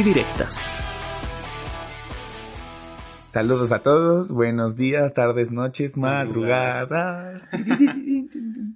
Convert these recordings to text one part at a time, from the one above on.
y Directas. Saludos a todos, buenos días, tardes, noches, madrugadas.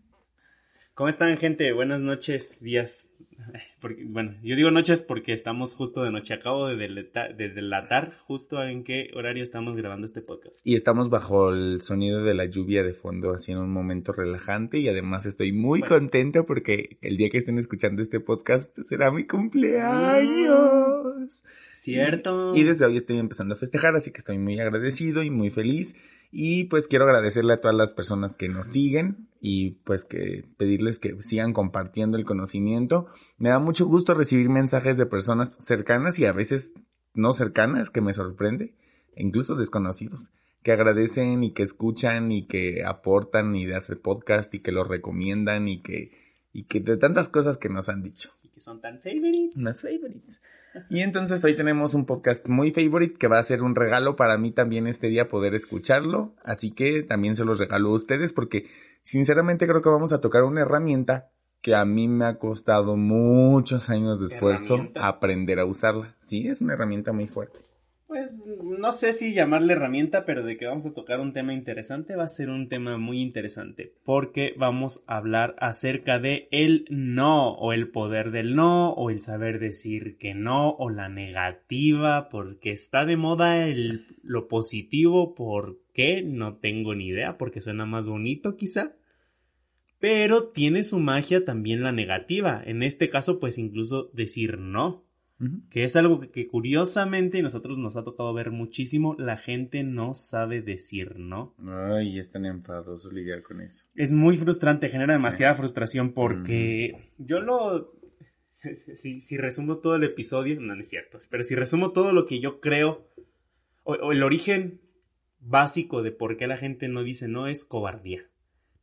¿Cómo están gente? Buenas noches, días, bueno, yo digo noches porque estamos justo de noche. Acabo de, delatar, justo en qué horario estamos grabando este podcast. Y estamos bajo el sonido de la lluvia de fondo, así en un momento relajante. Y además estoy muy contento porque el día que estén escuchando este podcast será mi cumpleaños. Cierto. y desde hoy estoy empezando a festejar, así que estoy muy agradecido y muy feliz. Y pues quiero agradecerle a todas las personas que nos siguen y pues que pedirles que sigan compartiendo el conocimiento. Me da mucho gusto recibir mensajes de personas cercanas y a veces no cercanas, que me sorprende, incluso desconocidos, que agradecen y que escuchan y que aportan y de hacer podcast y que lo recomiendan y que, y que de tantas cosas que nos han dicho. Y que son tan favorites. Favorites. Y entonces hoy tenemos un podcast muy favorite que va a ser un regalo para mí también este día poder escucharlo. Así que también se los regalo a ustedes porque sinceramente creo que vamos a tocar una herramienta que a mí me ha costado muchos años de esfuerzo aprender a usarla. Sí, es una herramienta muy fuerte. Pues no sé si llamarle herramienta, pero de que vamos a tocar un tema interesante, va a ser un tema muy interesante, porque vamos a hablar acerca de el no, o el poder del no, o el saber decir que no, o la negativa, porque está de moda el, lo positivo, ¿por qué? No tengo ni idea, porque suena más bonito quizá. Pero tiene su magia también la negativa, en este caso pues incluso decir no. Que es algo que, curiosamente nosotros nos ha tocado ver muchísimo. La gente no sabe decir no. Ay, es tan enfadoso lidiar con eso. Es muy frustrante, genera demasiada frustración porque yo lo. Si, si, resumo todo el episodio, no, no, es cierto, pero si resumo todo lo que yo creo, o el origen básico de por qué la gente no dice no es cobardía.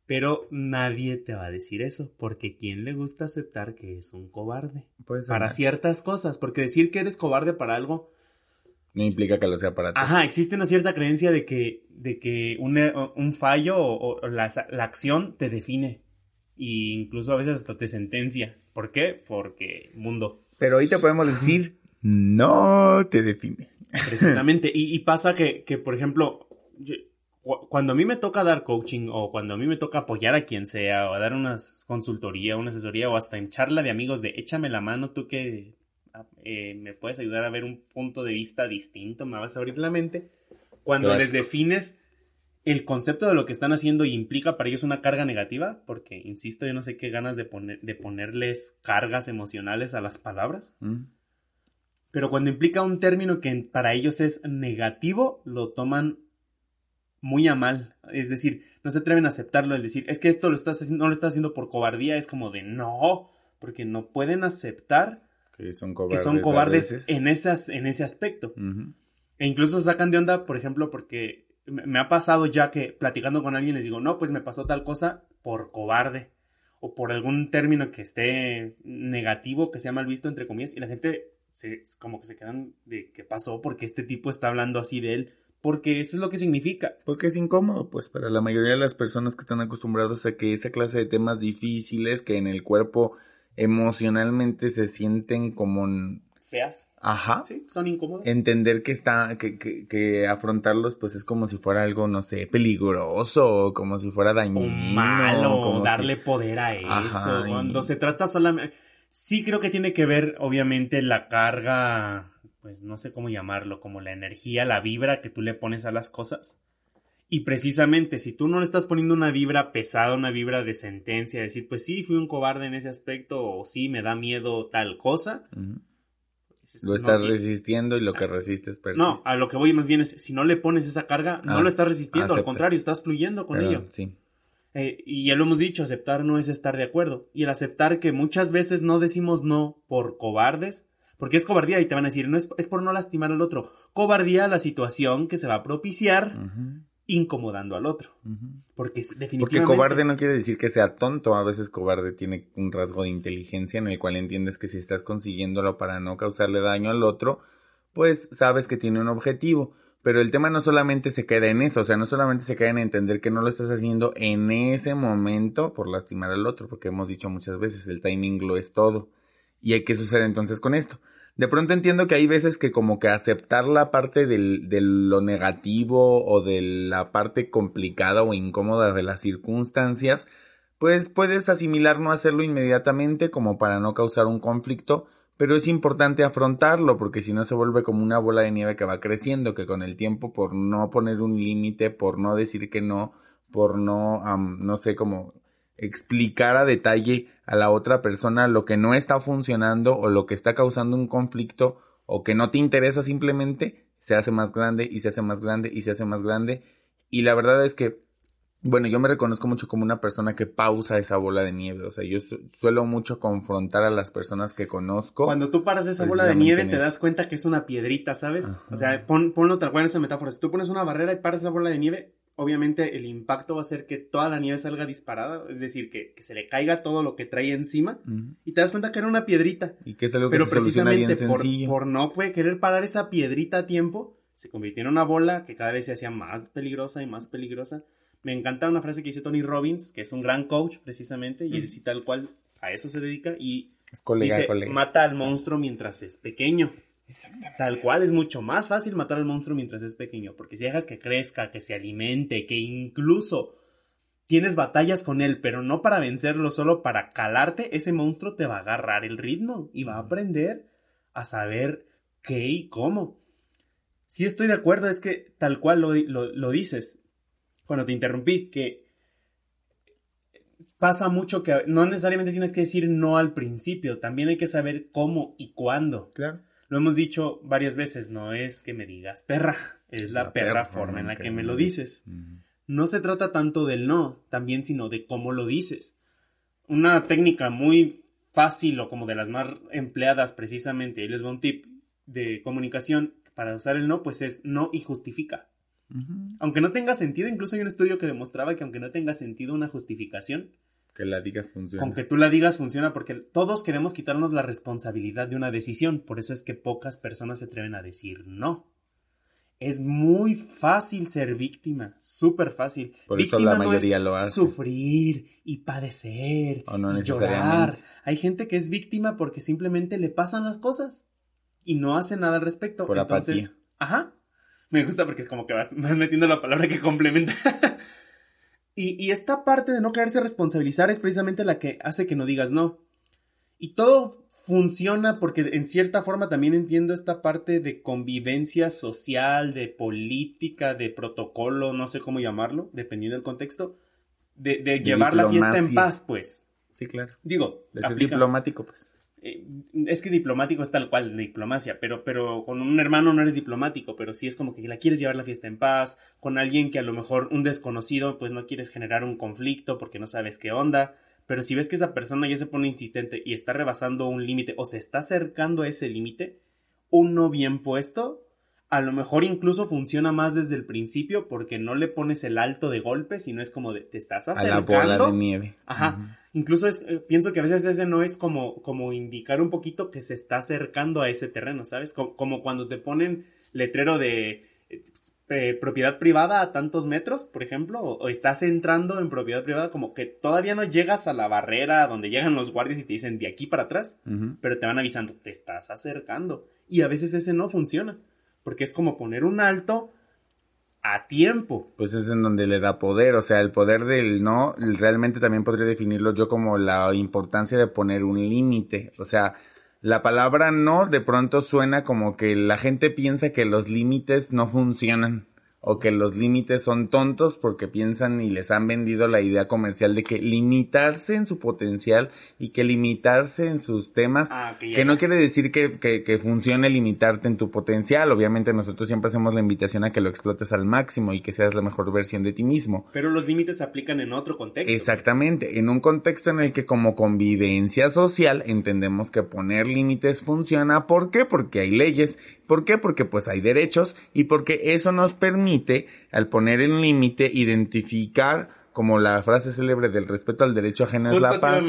Pero nadie te va a decir eso, porque ¿quién le gusta aceptar que es un cobarde? Pues, para ciertas cosas, porque decir que eres cobarde para algo... No implica que lo sea para ti. Ajá, existe una cierta creencia de que, de que un, fallo o, la, acción te define. E incluso a veces hasta te sentencia. ¿Por qué? Porque mundo. Pero ahorita podemos decir, no te define. Precisamente. y, pasa que, que, por ejemplo, cuando a mí me toca dar coaching o cuando a mí me toca apoyar a quien sea o dar una consultoría, una asesoría o hasta en charla de amigos de échame la mano tú que ah, eh, me puedes ayudar a ver un punto de vista distinto, me vas a abrir la mente, cuando les defines el concepto de lo que están haciendo y implica para ellos una carga negativa, porque insisto, yo no sé qué ganas de, poner, de ponerles cargas emocionales a las palabras. Mm. Pero cuando implica un término que para ellos es negativo, lo toman muy a mal. Es decir, no se atreven a aceptarlo, es decir, es que esto lo estás haciendo, no lo estás haciendo por cobardía, es como de no, porque no pueden aceptar que son cobardes, en, esas, en ese aspecto. E incluso sacan de onda, por ejemplo, porque me ha pasado ya que platicando con alguien les digo, no, pues me pasó tal cosa por cobarde o por algún término que esté negativo, que sea mal visto, entre comillas, y la gente se, como que se quedan de qué pasó porque este tipo está hablando así de él porque eso es lo que significa. Porque es incómodo, pues para la mayoría de las personas que están acostumbrados a que esa clase de temas difíciles que en el cuerpo emocionalmente se sienten como feas. Ajá. Sí, son incómodos. Entender que está, que, que, que, afrontarlos pues es como si fuera algo, no sé, peligroso, como si fuera dañino. malo, como darle poder a eso. Cuando se trata solamente, sí creo que tiene que ver, obviamente, la carga pues no sé cómo llamarlo, como la energía, la vibra que tú le pones a las cosas. Y precisamente, si tú no le estás poniendo una vibra pesada, una vibra de sentencia, decir, pues sí, fui un cobarde en ese aspecto, o sí, me da miedo tal cosa. Pues, lo estás resistiendo y lo que resistes persiste. No, a lo que voy más bien es, si no le pones esa carga, no ah, lo estás resistiendo, al contrario, estás fluyendo con ello. Sí. Eh, y ya lo hemos dicho, aceptar no es estar de acuerdo. Y el aceptar que muchas veces no decimos no por cobardes, Porque es cobardía y te van a decir, no es, es por no lastimar al otro. Cobardía la situación que se va a propiciar incomodando al otro. Porque definitivamente... Porque cobarde no quiere decir que sea tonto. A veces cobarde tiene un rasgo de inteligencia en el cual entiendes que si estás consiguiéndolo para no causarle daño al otro, pues sabes que tiene un objetivo. Pero el tema no solamente se queda en eso, o sea, no solamente se queda en entender que no lo estás haciendo en ese momento por lastimar al otro, porque hemos dicho muchas veces, el timing lo es todo. ¿Y qué sucede entonces con esto? De pronto entiendo que hay veces que como que aceptar la parte del, de lo negativo o de la parte complicada o incómoda de las circunstancias, pues puedes asimilar no hacerlo inmediatamente como para no causar un conflicto, pero es importante afrontarlo porque si no se vuelve como una bola de nieve que va creciendo, que con el tiempo por no poner un límite, por no decir que no, por no, no sé, cómo explicar a detalle a la otra persona lo que no está funcionando o lo que está causando un conflicto o que no te interesa simplemente, se hace más grande y se hace más grande y se hace más grande. Y la verdad es que, bueno, yo me reconozco mucho como una persona que pausa esa bola de nieve. O sea, yo suelo mucho confrontar a las personas que conozco. Cuando tú paras esa bola de nieve, te das cuenta que es una piedrita, ¿sabes? O sea, pon, ponlo tal cual en esa metáfora. Si tú pones una barrera y paras esa bola de nieve, obviamente el impacto va a ser que toda la nieve salga disparada, es decir, que, se le caiga todo lo que trae encima y te das cuenta que era una piedrita. Y que es algo que Pero precisamente por, por, no puede querer parar esa piedrita a tiempo, se convirtió en una bola que cada vez se hacía más peligrosa y más peligrosa. Me encanta una frase que dice Tony Robbins, que es un gran coach precisamente, y él sí tal cual a eso se dedica y dice, mata al monstruo mientras es pequeño. Tal cual, es mucho más fácil matar al monstruo mientras es pequeño, porque si dejas que crezca, que se alimente, que incluso tienes batallas con él, pero no para vencerlo, solo para calarte, ese monstruo te va a agarrar el ritmo y va a aprender a saber qué y cómo. Si estoy de acuerdo, es que tal cual lo, lo dices cuando te interrumpí, que pasa mucho que no necesariamente tienes que decir no al principio, también hay que saber cómo y cuándo. Claro. Lo hemos dicho varias veces, no es que me digas perra, es la, perra, forma en la que, me lo dices. No se trata tanto del no, también sino de cómo lo dices. Una técnica muy fácil o como de las más empleadas precisamente, y les va un tip de comunicación para usar el no, pues es no y justifica. Aunque no tenga sentido, incluso hay un estudio que demostraba que aunque no tenga sentido una justificación, que la digas funciona. Con que tú la digas funciona porque todos queremos quitarnos la responsabilidad de una decisión. Por eso es que pocas personas se atreven a decir no. Es muy fácil ser víctima, súper fácil. Por eso la mayoría lo hace. Sufrir y padecer o no y llorar. Hay gente que es víctima porque simplemente le pasan las cosas y no hace nada al respecto. Por Entonces, Ajá. Me gusta porque es como que vas, vas metiendo la palabra que complementa. Y, esta parte de no quererse responsabilizar es precisamente la que hace que no digas no. Y todo funciona porque en cierta forma también entiendo esta parte de convivencia social, de política, de protocolo, no sé cómo llamarlo, dependiendo del contexto, de, llevar la fiesta en paz, pues. Sí, claro. Digo, de diplomático, pues. Eh, es que diplomático es tal cual, diplomacia, pero, pero con un hermano no eres diplomático, pero sí es como que la quieres llevar la fiesta en paz, con alguien que a lo mejor un desconocido, pues no quieres generar un conflicto porque no sabes qué onda, pero si ves que esa persona ya se pone insistente y está rebasando un límite o se está acercando a ese límite, uno bien puesto a lo mejor incluso funciona más desde el principio porque no le pones el alto de golpe, sino es como de te estás acercando. A la bola de nieve. Ajá. Incluso es, eh, pienso que a veces ese no es como, como indicar un poquito que se está acercando a ese terreno, ¿sabes? Como, cuando te ponen letrero de eh, propiedad privada a tantos metros, por ejemplo, o, estás entrando en propiedad privada, como que todavía no llegas a la barrera donde llegan los guardias y te dicen de aquí para atrás, pero te van avisando, te estás acercando. Y a veces ese no funciona porque es como poner un alto a tiempo. Pues es en donde le da poder, o sea, el poder del no, realmente también podría definirlo yo como la importancia de poner un límite, o sea, la palabra no de pronto suena como que la gente piensa que los límites no funcionan. O que los límites son tontos porque piensan y les han vendido la idea comercial de que limitarse en su potencial y que limitarse en sus temas, Ah, que no. quiere decir que, que, que funcione limitarte en tu potencial. Obviamente nosotros siempre hacemos la invitación a que lo explotes al máximo y que seas la mejor versión de ti mismo. Pero los límites se aplican en otro contexto. Exactamente, en un contexto en el que como convivencia social entendemos que poner límites funciona. ¿Por qué? Porque hay leyes. ¿Por qué? Porque pues hay derechos y porque eso nos permite, al poner el límite, identificar como la frase célebre del respeto al derecho ajeno es la paz.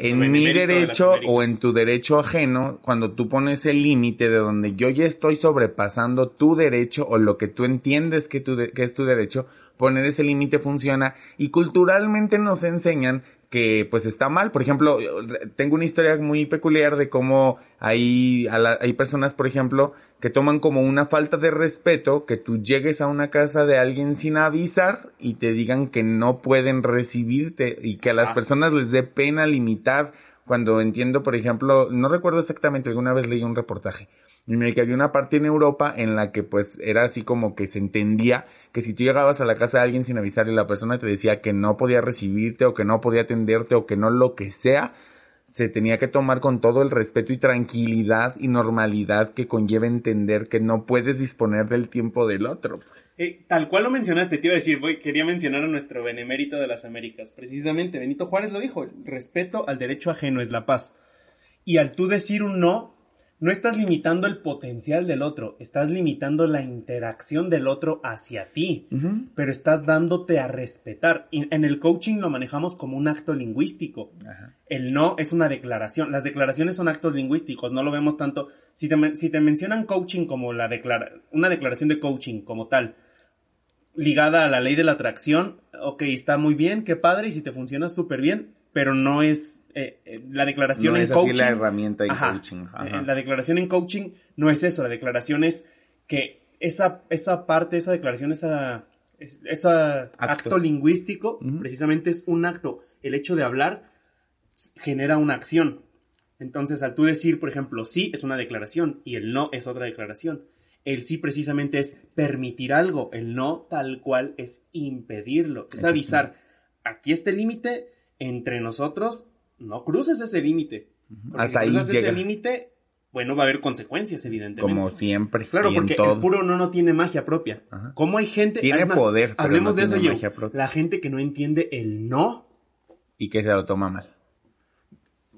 En mi de derecho o en tu derecho ajeno, cuando tú pones el límite de donde yo ya estoy sobrepasando tu derecho o lo que tú entiendes que, tu de- que es tu derecho, poner ese límite funciona y culturalmente nos enseñan que pues está mal. Por ejemplo, tengo una historia muy peculiar de cómo hay, a la- hay personas, por ejemplo, que toman como una falta de respeto que tú llegues a una casa de alguien sin avisar y te digan que no pueden recibirte y que a las Ah. personas les dé pena limitar cuando entiendo, por ejemplo, no recuerdo exactamente, alguna vez leí un reportaje en el que había una parte en Europa en la que pues era así como que se entendía que si tú llegabas a la casa de alguien sin avisar y la persona te decía que no podía recibirte o que no podía atenderte o que no lo que sea, se tenía que tomar con todo el respeto y tranquilidad y normalidad que conlleva entender que no puedes disponer del tiempo del otro. Pues. Eh, tal cual lo mencionaste, te iba a decir, voy, quería mencionar a nuestro benemérito de las Américas. Precisamente, Benito Juárez lo dijo, respeto al derecho ajeno es la paz. Y al tú decir un no, no estás limitando el potencial del otro, estás limitando la interacción del otro hacia ti, pero estás dándote a respetar. Y en el coaching lo manejamos como un acto lingüístico. Ajá. El no es una declaración. Las declaraciones son actos lingüísticos, no lo vemos tanto. Si te, men- si te mencionan coaching como la declara una declaración de coaching como tal, ligada a la ley de la atracción, ok, está muy bien, qué padre, y si te funciona súper bien, pero no es eh, eh, la declaración No en es así coaching. la herramienta en Ajá. coaching. Ajá. Eh, La declaración en coaching no es eso, la declaración es que esa, esa parte, esa declaración, esa, es- esa acto. Acto. lingüístico, precisamente es un acto. El hecho de hablar genera una acción. Entonces, al tú decir, por ejemplo, sí es una declaración y el no es otra declaración. El sí precisamente es permitir algo, el no tal cual es impedirlo, es avisar, aquí está el límite, entre nosotros no cruces ese límite. Hasta si ahí llega. ese límite, bueno, va a haber consecuencias, evidentemente. Como siempre. Claro, porque todo. el puro no no tiene magia propia. Ajá. ¿Cómo hay gente? Tiene poder, pero Hablemos no de eso, tiene yo. magia propia. La gente que no entiende el no. Y que se lo toma mal.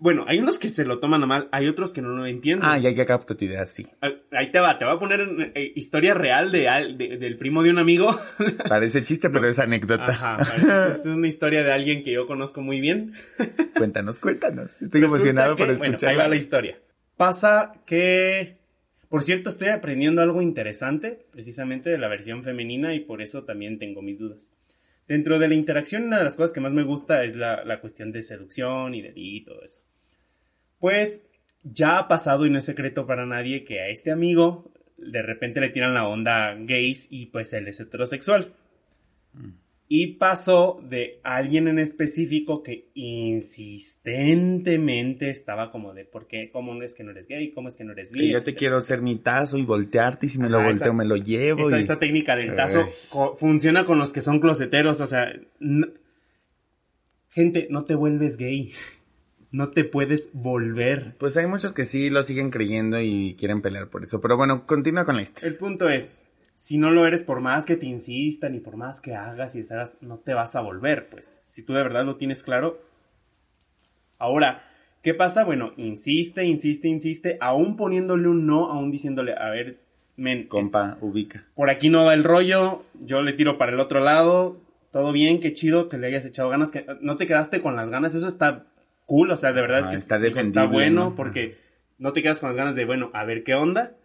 Bueno, hay unos que se lo toman a mal, hay otros que no lo entienden. Ah, ya, ya capto tu idea, sí. Ah, Ahí te va, te voy a poner eh, historia real de, de- del primo de un amigo. Parece chiste, pero es anécdota. Ajá, es es una historia de alguien que yo conozco muy bien. Cuéntanos, cuéntanos. Estoy Resulta emocionado que- por bueno, escuchar. ahí va la historia. Pasa que, por cierto, estoy aprendiendo algo interesante, precisamente de la versión femenina, y por eso también tengo mis dudas. Dentro de la interacción, una de las cosas que más me gusta es la, la cuestión de seducción y de y todo eso. Pues ya ha pasado y no es secreto para nadie que a este amigo de repente le tiran la onda gays y pues él es heterosexual. Y pasó de alguien en específico que insistentemente estaba como de, ¿por qué? ¿Cómo es que no eres gay? ¿Cómo es que no eres Que bi? yo te Etcétera. quiero hacer mi tazo y voltearte y si me lo volteo esa- me lo llevo. Esa, y- esa técnica del tazo co- funciona con los que son closeteros, o sea, gente, no te vuelves gay. No te puedes volver. Pues hay muchos que sí lo siguen creyendo y quieren pelear por eso. Pero bueno, continúa con la historia. El punto es, si no lo eres por más que te insistan y por más que hagas y deshagas, no te vas a volver, pues. Si tú de verdad lo tienes claro. Ahora, ¿qué pasa? Bueno, insiste, insiste, insiste, aún poniéndole un no, aún diciéndole, a ver, men, Compa, ubica. por aquí no va el rollo, yo le tiro para el otro lado, todo bien, qué chido que le hayas echado ganas, que no te quedaste con las ganas, eso está cool, o sea, de verdad es Ajá, que está bueno ¿no? porque no te quedas con las ganas de, bueno, a ver qué onda,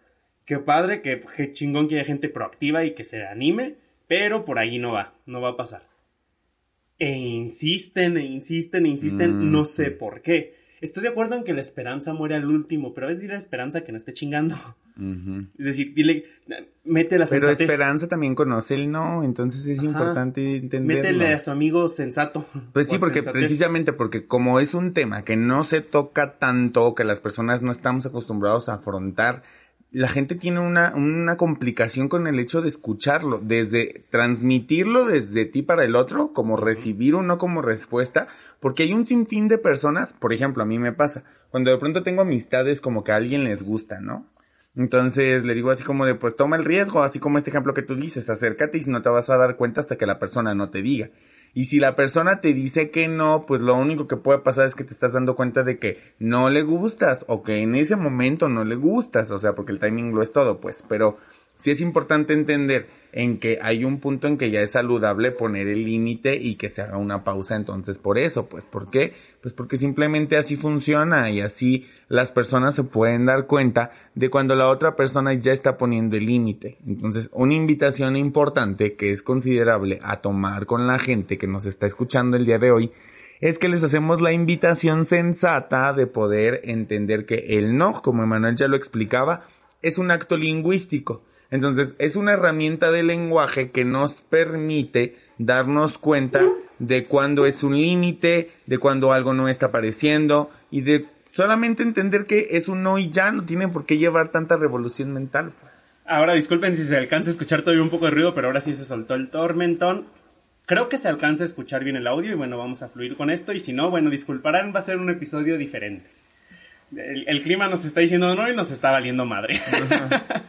qué padre, qué, qué chingón que haya gente proactiva y que se anime, pero por ahí no va, no va a pasar. E insisten, e insisten, e insisten, Mm, no sé por qué. Estoy de acuerdo en que la esperanza muere al último, pero es dile a Esperanza que no esté chingando. Es decir, dile, mete la Pero sensatez. Esperanza también conoce el no, entonces es Ajá. importante entenderlo. Métele a su amigo sensato. Pues sí, porque sensatez. precisamente porque como es un tema que no se toca tanto, que las personas no estamos acostumbrados a afrontar la gente tiene una, una complicación con el hecho de escucharlo, desde transmitirlo desde ti para el otro, como recibir o no como respuesta, porque hay un sinfín de personas, por ejemplo, a mí me pasa, cuando de pronto tengo amistades como que a alguien les gusta, ¿no? Entonces le digo así como de, pues toma el riesgo, así como este ejemplo que tú dices, acércate y no te vas a dar cuenta hasta que la persona no te diga. Y si la persona te dice que no, pues lo único que puede pasar es que te estás dando cuenta de que no le gustas o que en ese momento no le gustas, o sea, porque el timing lo es todo, pues, pero sí es importante entender en que hay un punto en que ya es saludable poner el límite y que se haga una pausa entonces por eso, pues ¿por qué? Pues porque simplemente así funciona y así las personas se pueden dar cuenta de cuando la otra persona ya está poniendo el límite. Entonces, una invitación importante que es considerable a tomar con la gente que nos está escuchando el día de hoy es que les hacemos la invitación sensata de poder entender que el no, como Emanuel ya lo explicaba, es un acto lingüístico entonces, es una herramienta de lenguaje que nos permite darnos cuenta de cuando es un límite, de cuando algo no está apareciendo y de solamente entender que es un no y ya no tiene por qué llevar tanta revolución mental, pues. Ahora disculpen si se alcanza a escuchar todavía un poco de ruido, pero ahora sí se soltó el tormentón. Creo que se alcanza a escuchar bien el audio y bueno, vamos a fluir con esto y si no, bueno, disculparán, va a ser un episodio diferente. El, clima nos está diciendo no y nos está valiendo madre.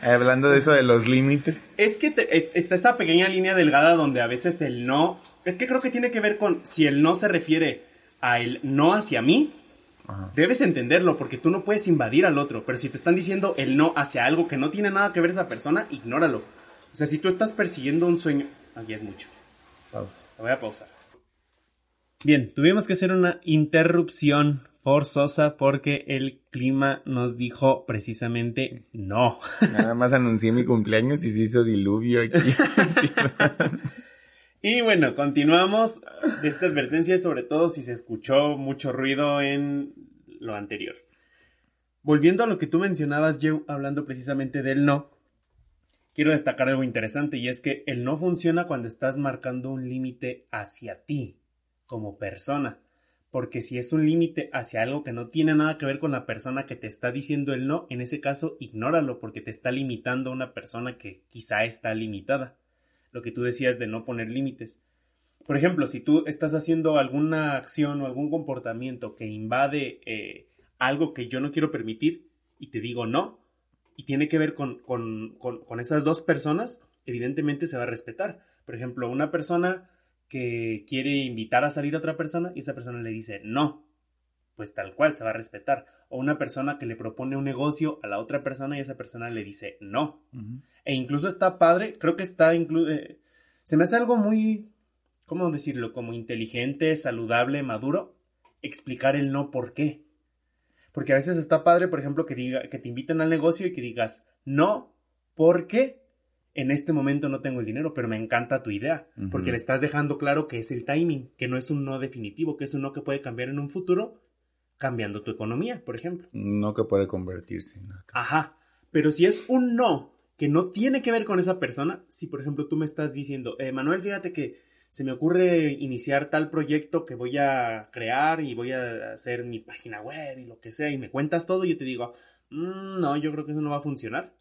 Hablando de eso de los límites. Es que está esa pequeña línea delgada donde a veces el no. Es que creo que tiene que ver con si el no se refiere a el no hacia mí. Debes entenderlo porque tú no puedes invadir al otro. Pero si te están diciendo el no hacia algo que no tiene nada que ver esa persona, ignóralo. O sea, si tú estás persiguiendo un sueño. Aquí es mucho. Pausa. Lo voy a pausar. Bien, tuvimos que hacer una interrupción forzosa porque el clima nos dijo precisamente no. Nada más anuncié mi cumpleaños y se hizo diluvio aquí. y bueno, continuamos. Esta advertencia sobre todo si se escuchó mucho ruido en lo anterior. Volviendo a lo que tú mencionabas, Joe, hablando precisamente del no, quiero destacar algo interesante y es que el no funciona cuando estás marcando un límite hacia ti como persona porque si es un límite hacia algo que no tiene nada que ver con la persona que te está diciendo el no, en ese caso ignóralo porque te está limitando a una persona que quizá está limitada. Lo que tú decías de no poner límites. Por ejemplo, si tú estás haciendo alguna acción o algún comportamiento que invade eh, algo que yo no quiero permitir y te digo no, y tiene que ver con, con, con esas dos personas, evidentemente se va a respetar. Por ejemplo, una persona que quiere invitar a salir a otra persona y esa persona le dice no, pues tal cual se va a respetar. O una persona que le propone un negocio a la otra persona y esa persona le dice no. E incluso está padre, creo que está incluso... Eh, se me hace algo muy, ¿cómo decirlo? Como inteligente, saludable, maduro, explicar el no por qué. Porque a veces está padre, por ejemplo, que, diga, que te inviten al negocio y que digas no, ¿por qué? En este momento no tengo el dinero, pero me encanta tu idea, porque le estás dejando claro que es el timing, que no es un no definitivo, que es un no que puede cambiar en un futuro, cambiando tu economía, por ejemplo. No que puede convertirse en Ajá, pero si es un no que no tiene que ver con esa persona, si por ejemplo tú me estás diciendo, eh, Manuel, fíjate que se me ocurre iniciar tal proyecto que voy a crear y voy a hacer mi página web y lo que sea, y me cuentas todo y yo te digo, mm, no, yo creo que eso no va a funcionar.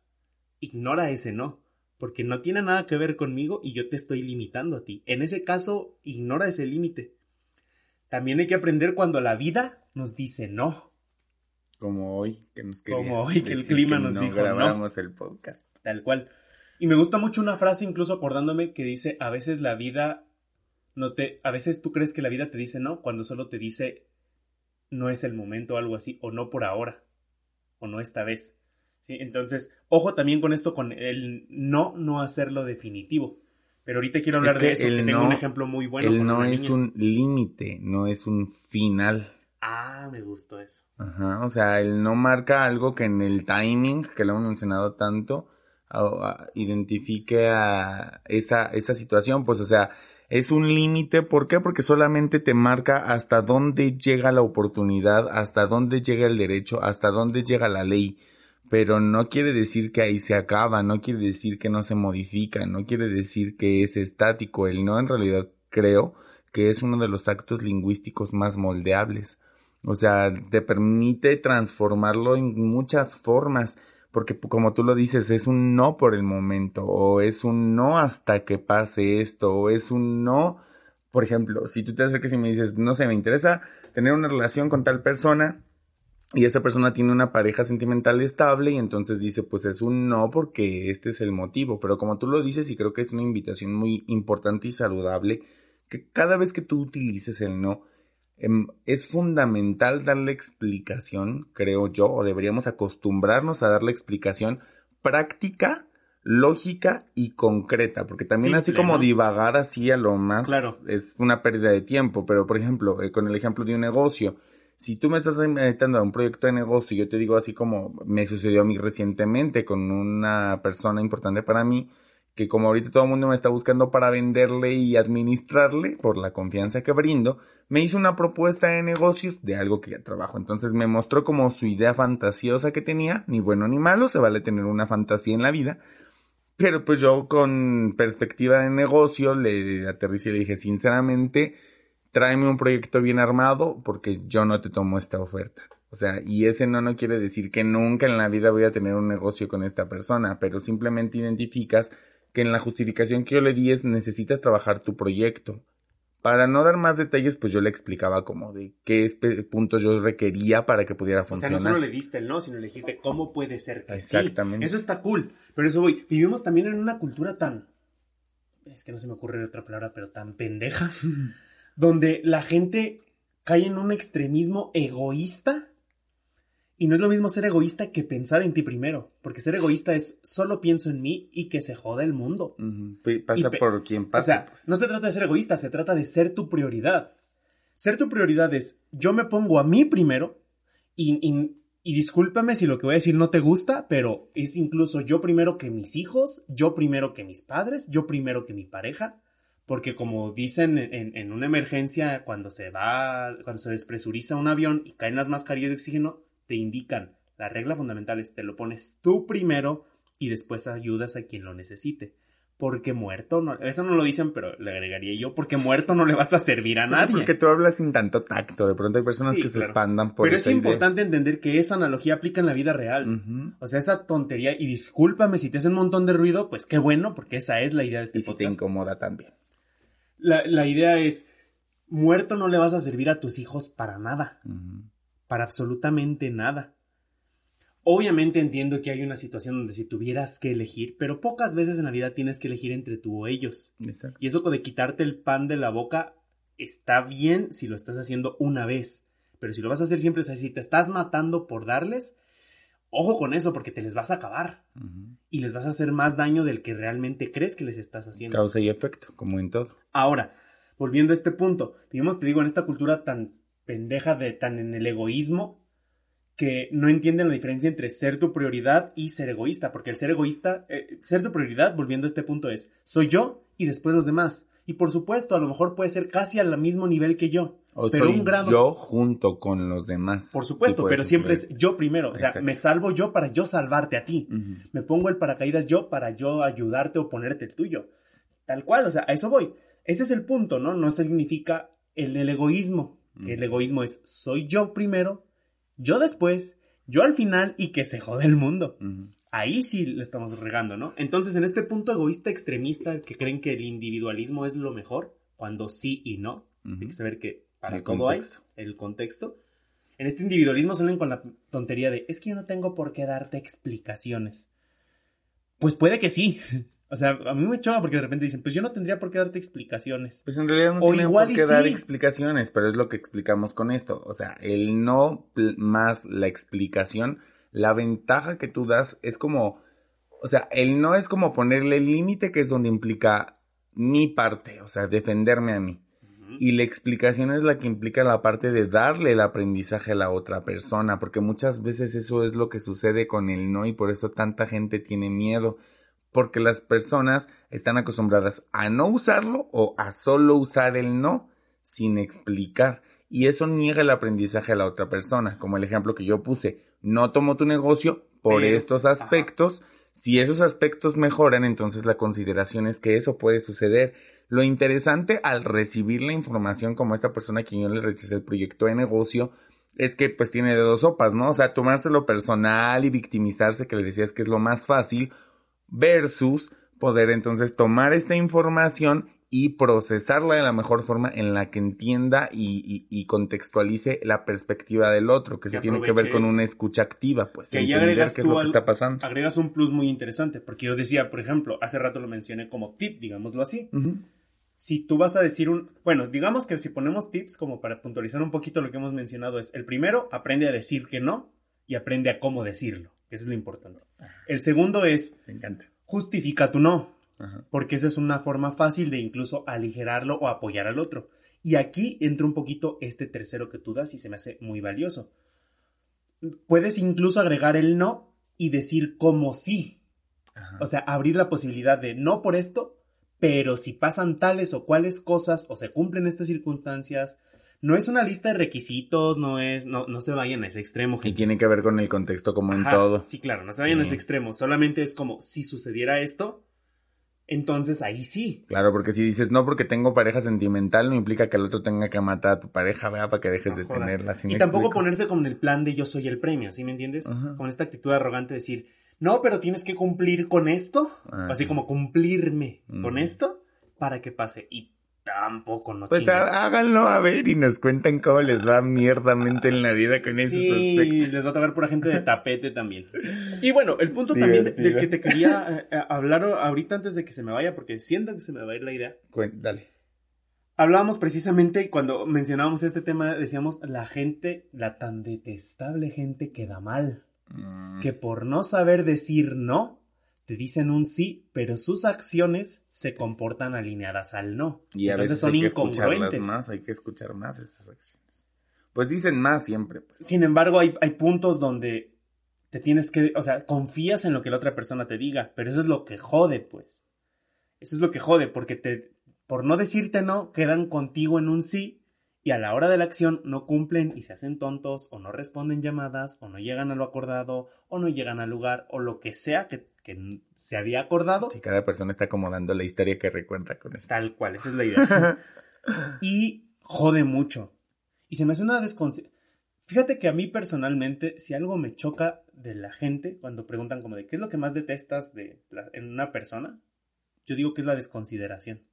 Ignora ese no porque no tiene nada que ver conmigo y yo te estoy limitando a ti. En ese caso, ignora ese límite. También hay que aprender cuando la vida nos dice no. Como hoy, que nos Como hoy, que el clima nos dijo grabamos el podcast. Tal cual. Y me gusta mucho una frase, incluso acordándome, que dice, a veces la vida no te, a veces tú crees que la vida te dice no, cuando solo te dice no es el momento o algo así, o no por ahora, o no esta vez. Entonces, ojo también con esto, con el no, no hacerlo definitivo. Pero ahorita quiero hablar de eso, que tengo un ejemplo muy bueno. El no es un límite, no es un final. Ah, me gustó eso. Ajá, o sea, el no marca algo que en el timing, que lo hemos mencionado tanto, identifique a esa, esa situación, pues o sea, es un límite, ¿por qué? Porque solamente te marca hasta dónde llega la oportunidad, hasta dónde llega el derecho, hasta dónde llega la ley pero no quiere decir que ahí se acaba, no quiere decir que no se modifica, no quiere decir que es estático. El no en realidad creo que es uno de los actos lingüísticos más moldeables. O sea, te permite transformarlo en muchas formas. porque como tú lo dices, es un no por el momento, o es un no hasta que pase esto, o es un no, por ejemplo, si tú te acercas y me dices, no sé, me interesa tener una relación con tal persona, y esa persona tiene una pareja sentimental estable y entonces dice, pues es un no porque este es el motivo. Pero como tú lo dices y creo que es una invitación muy importante y saludable, que cada vez que tú utilices el no, em, es fundamental darle explicación, creo yo, o deberíamos acostumbrarnos a darle explicación práctica, lógica y concreta, porque también así como divagar así a lo más claro. es una pérdida de tiempo, pero por ejemplo, eh, con el ejemplo de un negocio, si tú me estás invitando a un proyecto de negocio, yo te digo así como me sucedió a mí recientemente con una persona importante para mí, que como ahorita todo el mundo me está buscando para venderle y administrarle por la confianza que brindo, me hizo una propuesta de negocios de algo que ya trabajo. Entonces me mostró como su idea fantasiosa que tenía, ni bueno ni malo, se vale tener una fantasía en la vida. Pero pues yo con perspectiva de negocio le aterricé y le dije, sinceramente, tráeme un proyecto bien armado porque yo no te tomo esta oferta. O sea, y ese no no quiere decir que nunca en la vida voy a tener un negocio con esta persona, pero simplemente identificas que en la justificación que yo le di es necesitas trabajar tu proyecto. Para no dar más detalles, pues yo le explicaba como de qué puntos yo requería para que pudiera funcionar. O sea, no solo le diste el no, sino le dijiste cómo puede ser que Exactamente. Eso está cool. Pero eso voy. Vivimos también en una cultura tan... Es que no se me ocurre otra palabra, pero tan pendeja. donde la gente cae en un extremismo egoísta. Y no es lo mismo ser egoísta que pensar en ti primero, porque ser egoísta es solo pienso en mí y que se joda el mundo. Pasa por quien pasa. O sea, pues. no se trata de ser egoísta, se trata de ser tu prioridad. Ser tu prioridad es yo me pongo a mí primero y, y, y discúlpame si lo que voy a decir no te gusta, pero es incluso yo primero que mis hijos, yo primero que mis padres, yo primero que mi pareja, porque como dicen en, en, una emergencia, cuando se va, cuando se despresuriza un avión y caen las mascarillas de oxígeno, te indican, la regla fundamental es te lo pones tú primero y después ayudas a quien lo necesite. Porque muerto, no, eso no lo dicen, pero le agregaría yo, porque muerto no le vas a servir a nadie. Porque tú hablas sin tanto tacto, de pronto hay personas sí, que claro. se expandan por Pero es importante entender que esa analogía aplica en la vida real. Uh -huh. O sea, esa tontería, y discúlpame si te hace un montón de ruido, pues qué bueno, porque esa es la idea de este y podcast. si te incomoda también. La, la, idea es, muerto no le vas a servir a tus hijos para nada, uh -huh. para absolutamente nada. Obviamente entiendo que hay una situación donde si tuvieras que elegir, pero pocas veces en la vida tienes que elegir entre tú o ellos. Exacto. Y eso de quitarte el pan de la boca está bien si lo estás haciendo una vez, pero si lo vas a hacer siempre, o sea, si te estás matando por darles, ojo con eso porque te les vas a acabar uh -huh. y les vas a hacer más daño del que realmente crees que les estás haciendo. Causa y efecto, como en todo. Ahora, volviendo a este punto, vivimos, te digo, en esta cultura tan pendeja de tan en el egoísmo que no entienden la diferencia entre ser tu prioridad y ser egoísta, porque el ser egoísta, eh, ser tu prioridad, volviendo a este punto, es soy yo y después los demás. Y por supuesto, a lo mejor puede ser casi al mismo nivel que yo. O pero un grado. Yo junto con los demás. Por supuesto, sí pero siempre es yo primero. O sea, Exacto. me salvo yo para yo salvarte a ti. Uh -huh. Me pongo el paracaídas yo para yo ayudarte o ponerte el tuyo. Tal cual, o sea, a eso voy. Ese es el punto, ¿no? No significa el, el egoísmo. Uh -huh. El egoísmo es soy yo primero, yo después yo al final y que se jode el mundo. Uh -huh. Ahí sí le estamos regando, ¿no? Entonces, en este punto egoísta extremista que creen que el individualismo es lo mejor, cuando sí y no, uh -huh. hay que saber que para el todo contexto. hay el contexto. En este individualismo salen con la tontería de es que yo no tengo por qué darte explicaciones. Pues puede que sí. O sea, a mí me choca porque de repente dicen, pues yo no tendría por qué darte explicaciones. Pues en realidad no o tienen igual por qué dar explicaciones, pero es lo que explicamos con esto. O sea, el no más la explicación, la ventaja que tú das es como, o sea, el no es como ponerle el límite que es donde implica mi parte, o sea, defenderme a mí. Y la explicación es la que implica la parte de darle el aprendizaje a la otra persona, porque muchas veces eso es lo que sucede con el no y por eso tanta gente tiene miedo porque las personas están acostumbradas a no usarlo o a solo usar el no sin explicar. Y eso niega el aprendizaje a la otra persona, como el ejemplo que yo puse. No tomo tu negocio por Pero, estos aspectos. Ajá. Si esos aspectos mejoran, entonces la consideración es que eso puede suceder. Lo interesante al recibir la información como esta persona a quien yo le rechacé el proyecto de negocio es que pues tiene de dos sopas, ¿no? O sea, tomárselo personal y victimizarse, que le decías que es lo más fácil, versus poder entonces tomar esta información y procesarla de la mejor forma en la que entienda y, contextualice la perspectiva del otro, que, se tiene que ver con una escucha activa, pues. Que agregas qué es lo que está pasando. Agregas un plus muy interesante, porque yo decía, por ejemplo, hace rato lo mencioné como tip, digámoslo así. Si tú vas a decir un, bueno, digamos que si ponemos tips como para puntualizar un poquito lo que hemos mencionado es, el primero, aprende a decir que no y aprende a cómo decirlo, que eso es lo importante. El segundo es, Me encanta. justifica tu no. Porque esa es una forma fácil de incluso aligerarlo o apoyar al otro. Y aquí entra un poquito este tercero que tú das y se me hace muy valioso. Puedes incluso agregar el no y decir como sí. O sea, abrir la posibilidad de no por esto, pero si pasan tales o cuales cosas o se cumplen estas circunstancias, no es una lista de requisitos, no es, no, no se vayan a ese extremo. Y tiene que ver con el contexto como en todo. Sí, claro, no se vayan a ese extremo. Solamente es como si sucediera esto, entonces ahí sí. Claro, porque si dices no porque tengo pareja sentimental, no implica que el otro tenga que matar a tu pareja, vea, para que dejes de tenerla. y tampoco ponerse con el plan de yo soy el premio, ¿sí me entiendes? Con esta actitud arrogante de decir, no, pero tienes que cumplir con esto, así como cumplirme con esto para que pase. Y Tampoco, no Pues háganlo a ver y nos cuentan cómo les va mierdamente en la vida con esos aspectos. Sí, les va a tocar por gente de tapete también. Y bueno, el punto también del que te quería eh, hablar ahorita antes de que se me vaya, porque siento que se me va a ir la idea. dale. Hablábamos precisamente cuando mencionábamos este tema, decíamos la gente, la tan detestable gente que da mal. Mm. Que por no saber decir no, te dicen un sí, pero sus acciones se comportan alineadas al no. Y a veces son hay incongruentes. Que más, hay que escuchar más esas acciones. Pues dicen más siempre. Pues. Sin embargo, hay, hay puntos donde te tienes que, o sea, confías en lo que la otra persona te diga, pero eso es lo que jode, pues. Eso es lo que jode, porque te, por no decirte no, quedan contigo en un sí y a la hora de la acción no cumplen y se hacen tontos o no responden llamadas o no llegan a lo acordado o no llegan al lugar o lo que sea que que se había acordado. Sí, cada persona está acomodando la historia que recuerda con esto. Tal cual, esa es la idea. y jode mucho. Y se me hace una desconsideración. Fíjate que a mí personalmente, si algo me choca de la gente cuando preguntan como de qué es lo que más detestas de en una persona, yo digo que es la desconsideración.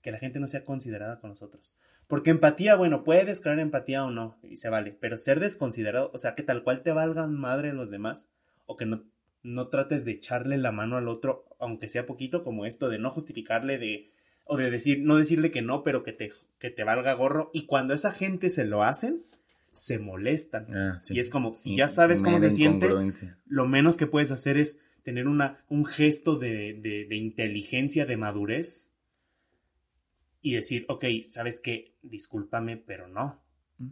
Que la gente no sea considerada con nosotros. Porque empatía, bueno, puedes crear empatía o no, y se vale, pero ser desconsiderado, o sea, que tal cual te valgan madre los demás, o que no no trates de echarle la mano al otro, aunque sea poquito, como esto de no justificarle de o de decir, no decirle que no, pero que te, que te valga gorro. Y cuando esa gente se lo hacen, se molestan. Ah, y es como, si ya sabes cómo se siente, lo menos que puedes hacer es tener una, un gesto de, de, de inteligencia, de madurez. Y decir, ok, sabes que, discúlpame, pero no. Mm.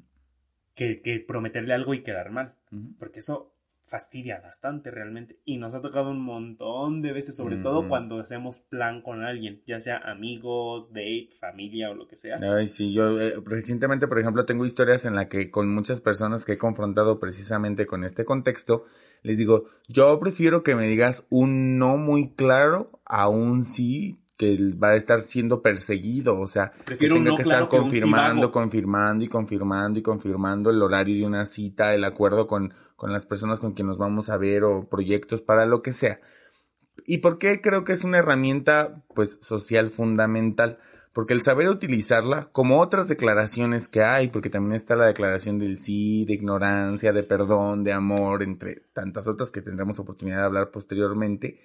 Que, que prometerle algo y quedar mal. Porque eso fastidia bastante realmente. Y nos ha tocado un montón de veces, sobre todo cuando hacemos plan con alguien, ya sea amigos, date, familia o lo que sea. Ay, sí, yo eh, recientemente, por ejemplo, tengo historias en la que con muchas personas que he confrontado precisamente con este contexto, les digo, yo prefiero que me digas un no muy claro a un sí que va a estar siendo perseguido, o sea, que tenga que estar confirmando, confirmando y confirmando y confirmando el horario de una cita, el acuerdo con, con las personas con quien nos vamos a ver o proyectos para lo que sea. ¿Y por qué creo que es una herramienta pues social fundamental? Porque el saber utilizarla, como otras declaraciones que hay, porque también está la declaración del sí, de ignorancia, de perdón, de amor, entre tantas otras que tendremos oportunidad de hablar posteriormente,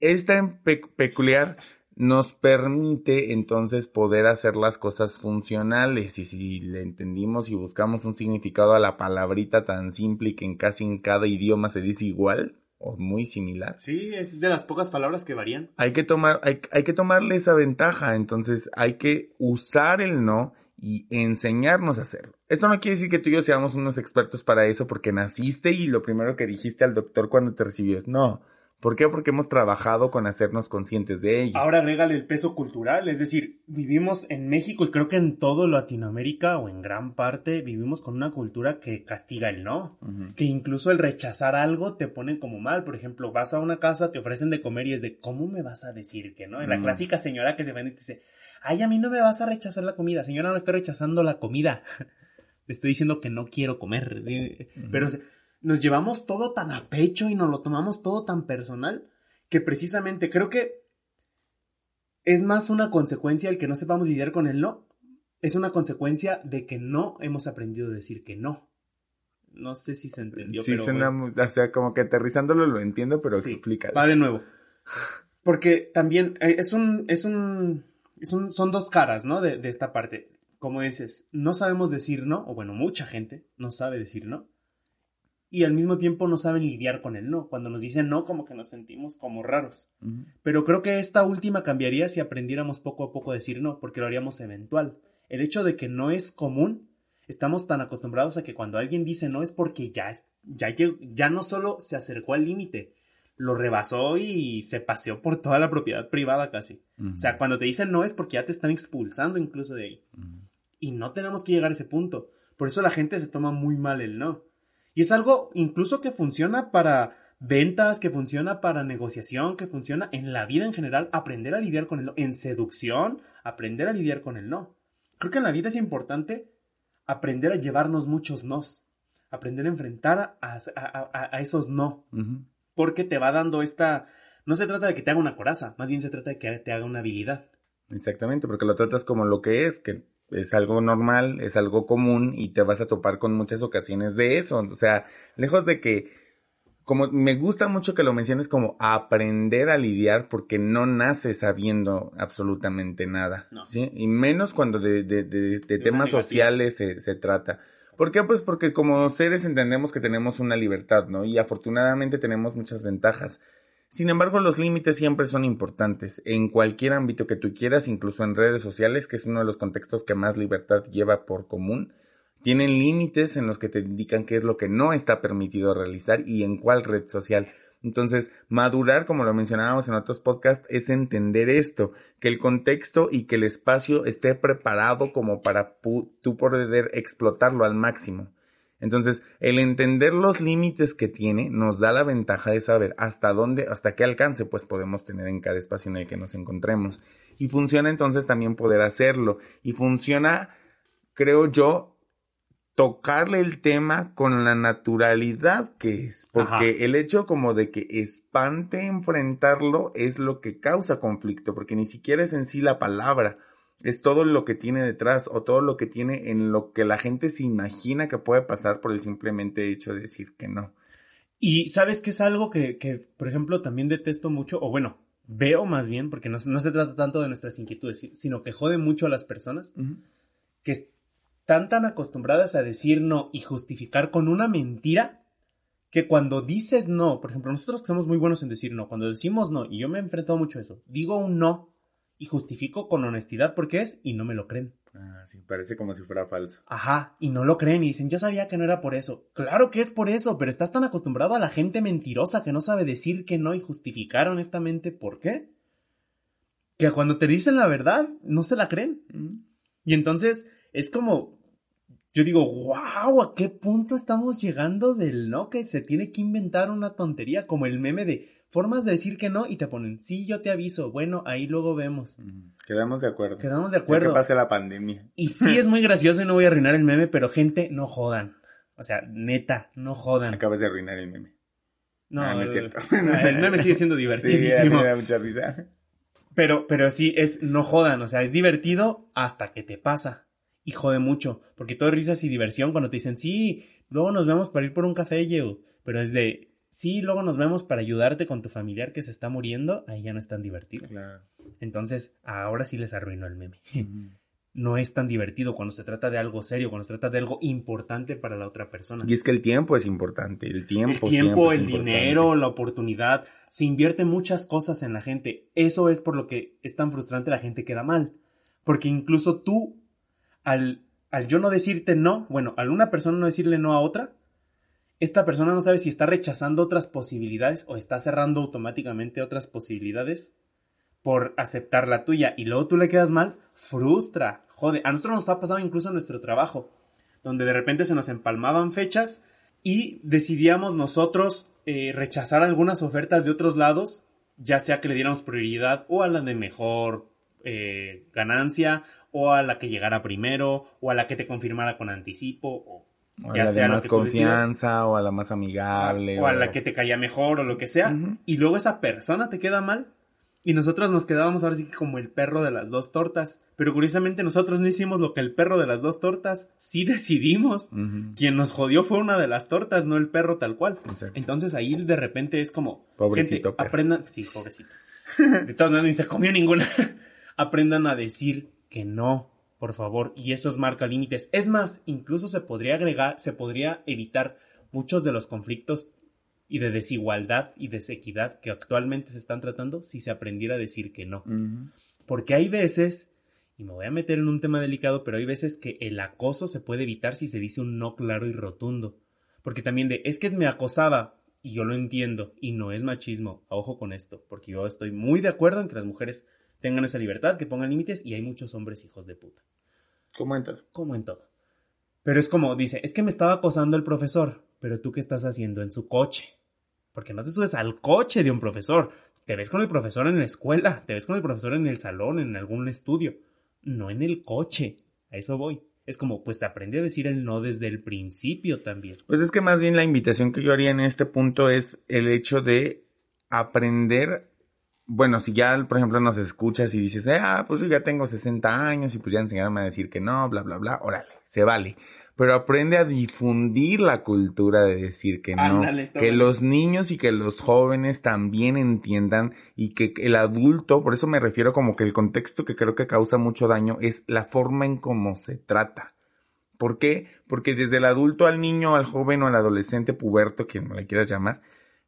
es tan peculiar nos permite entonces poder hacer las cosas funcionales y si le entendimos y buscamos un significado a la palabrita tan simple y que en casi en cada idioma se dice igual o muy similar. Sí, es de las pocas palabras que varían. Hay que tomar, hay, hay que tomarle esa ventaja, entonces hay que usar el no y enseñarnos a hacerlo. Esto no quiere decir que tú y yo seamos unos expertos para eso porque naciste y lo primero que dijiste al doctor cuando te recibió es no ¿Por qué? Porque hemos trabajado con hacernos conscientes de ello. Ahora agrégale el peso cultural, es decir, vivimos en México y creo que en todo Latinoamérica o en gran parte vivimos con una cultura que castiga el no, que incluso el rechazar algo te pone como mal. Por ejemplo, vas a una casa, te ofrecen de comer y es de, ¿cómo me vas a decir que no? En la clásica señora que se vende y te dice, ay, a mí no me vas a rechazar la comida, señora, no estoy rechazando la comida. estoy diciendo que no quiero comer. Pero nos llevamos todo tan a pecho y nos lo tomamos todo tan personal que precisamente creo que es más una consecuencia el que no sepamos lidiar con el no. Es una consecuencia de que no hemos aprendido a decir que no. No sé si se entendió. Sí, suena, o sea, como que aterrizándolo lo entiendo, pero explica. Va de nuevo. Porque también eh, es un, es un, es un, son dos caras, ¿no? De, de esta parte. Como dices, no sabemos decir no, o bueno, mucha gente no sabe decir no y al mismo tiempo no saben lidiar con el no. Cuando nos dicen no, como que nos sentimos como raros. Pero creo que esta última cambiaría si aprendiéramos poco a poco a decir no, porque lo haríamos eventual. El hecho de que no es común, estamos tan acostumbrados a que cuando alguien dice no es porque ya, ya, ya no solo se acercó al límite, lo rebasó y se paseó por toda la propiedad privada casi. O sea, cuando te dicen no es porque ya te están expulsando incluso de ahí. Y no tenemos que llegar a ese punto. Por eso la gente se toma muy mal el no. Y es algo incluso que funciona para ventas, que funciona para negociación, que funciona en la vida en general, aprender a lidiar con el no. En seducción, aprender a lidiar con el no. Creo que en la vida es importante aprender a llevarnos muchos nos, aprender a enfrentar a, esos no, porque te va dando esta... No se trata de que te haga una coraza, más bien se trata de que te haga una habilidad. Exactamente, porque lo tratas como lo que es, que es algo normal, es algo común y te vas a topar con muchas ocasiones de eso. O sea, lejos de que, como me gusta mucho que lo menciones como aprender a lidiar porque no nace sabiendo absolutamente nada, ¿sí? Y menos cuando de, de, de, de temas sociales se, se trata. ¿Por qué? Pues porque como seres entendemos que tenemos una libertad, ¿no? Y afortunadamente tenemos muchas ventajas. Sin embargo, los límites siempre son importantes, en cualquier ámbito que tú quieras, incluso en redes sociales, que es uno de los contextos que más libertad lleva por común. Tienen límites en los que te indican qué es lo que no está permitido realizar y en cuál red social. Entonces, madurar, como lo mencionábamos en otros podcasts, es entender esto, que el contexto y que el espacio esté preparado como para tú poder explotarlo al máximo. Entonces, el entender los límites que tiene nos da la ventaja de saber hasta dónde, hasta qué alcance pues podemos tener en cada espacio en el que nos encontremos. Y funciona entonces también poder hacerlo. Y funciona, creo yo, tocarle el tema con la naturalidad que es. Porque el hecho como de que espante enfrentarlo es lo que causa conflicto, porque ni siquiera es en sí la palabra es todo lo que tiene detrás o todo lo que tiene en lo que la gente se imagina que puede pasar por el simplemente hecho de decir que no. Y sabes que es algo que, que por ejemplo, también detesto mucho, o bueno, veo más bien, porque no, no, se trata tanto de nuestras inquietudes, sino que jode mucho a las personas que están tan acostumbradas a decir no y justificar con una mentira que cuando dices no, por ejemplo, nosotros que somos muy buenos en decir no, cuando decimos no, y yo me he enfrentado mucho a eso, digo un no y justifico con honestidad por qué es y no me lo creen. Ah, sí, parece como si fuera falso. Ajá, y no lo creen y dicen, yo sabía que no era por eso. Claro que es por eso, pero estás tan acostumbrado a la gente mentirosa que no sabe decir que no y justificar honestamente por qué. Que cuando te dicen la verdad, no se la creen. Y entonces es como, yo digo, wow, ¿a qué punto estamos llegando del no? Que se tiene que inventar una tontería como el meme de formas de decir que no y te ponen, sí, yo te aviso, bueno, ahí luego vemos. Quedamos de acuerdo. Quedamos de acuerdo. que pase la pandemia. Y sí es muy gracioso y no voy a arruinar el meme, pero gente, no jodan. O sea, neta, no jodan. Acabas de arruinar el meme. No, ah, no es cierto. El meme sigue siendo divertidísimo. Sí, me da mucha risa. Pero, pero sí, es no jodan, o sea, es divertido hasta que te pasa. Y jode mucho, porque todo es risas y diversión cuando te dicen, sí, luego nos vemos para ir por un café, yo. Pero es de, sí, luego nos vemos para ayudarte con tu familiar que se está muriendo, ahí ya no es tan divertido. Claro. Entonces, ahora sí les arruinó el meme. No es tan divertido cuando se trata de algo serio, cuando se trata de algo importante para la otra persona. Y es que el tiempo es importante, el tiempo. El tiempo, el dinero, la oportunidad, se invierte muchas cosas en la gente. Eso es por lo que es tan frustrante la gente queda mal. Porque incluso tú, al, al yo no decirte no, bueno, al una persona no decirle no a otra, esta persona no sabe si está rechazando otras posibilidades o está cerrando automáticamente otras posibilidades por aceptar la tuya y luego tú le quedas mal, frustra, jode. A nosotros nos ha pasado incluso en nuestro trabajo, donde de repente se nos empalmaban fechas y decidíamos nosotros eh, rechazar algunas ofertas de otros lados, ya sea que le diéramos prioridad o a la de mejor eh, ganancia, o a la que llegara primero, o a la que te confirmara con anticipo, o, o a la de más confianza, o a la más amigable. O, a la que te caía mejor, o lo que sea. Y luego esa persona te queda mal. Y nosotros nos quedábamos ahora sí como el perro de las dos tortas. Pero curiosamente nosotros no hicimos lo que el perro de las dos tortas sí decidimos. Quien nos jodió fue una de las tortas, no el perro tal cual. Entonces ahí de repente es como... Pobrecito. aprendan... Sí, pobrecito. de todas maneras ni se comió ninguna. aprendan a decir que no, por favor. Y eso es marca límites. Es más, incluso se podría agregar, se podría evitar muchos de los conflictos y de desigualdad y desequidad que actualmente se están tratando si se aprendiera a decir que no. Porque hay veces, y me voy a meter en un tema delicado, pero hay veces que el acoso se puede evitar si se dice un no claro y rotundo. Porque también de, es que me acosaba, y yo lo entiendo, y no es machismo, ojo con esto, porque yo estoy muy de acuerdo en que las mujeres tengan esa libertad, que pongan límites, y hay muchos hombres hijos de puta. Como en todo. Como en todo. Pero es como, dice, es que me estaba acosando el profesor, pero tú qué estás haciendo en su coche. Porque no te subes al coche de un profesor. Te ves con el profesor en la escuela, te ves con el profesor en el salón, en algún estudio, no en el coche. A eso voy. Es como, pues aprende a decir el no desde el principio también. Pues es que más bien la invitación que yo haría en este punto es el hecho de aprender bueno, si ya, por ejemplo, nos escuchas y dices, ah, pues yo ya tengo 60 años y pues ya enseñaron a decir que no, bla, bla, bla, órale, se vale. Pero aprende a difundir la cultura de decir que no, que los niños y que los jóvenes también entiendan y que el adulto, por eso me refiero como que el contexto que creo que causa mucho daño es la forma en cómo se trata. ¿Por qué? Porque desde el adulto al niño, al joven o al adolescente puberto, quien le quieras llamar,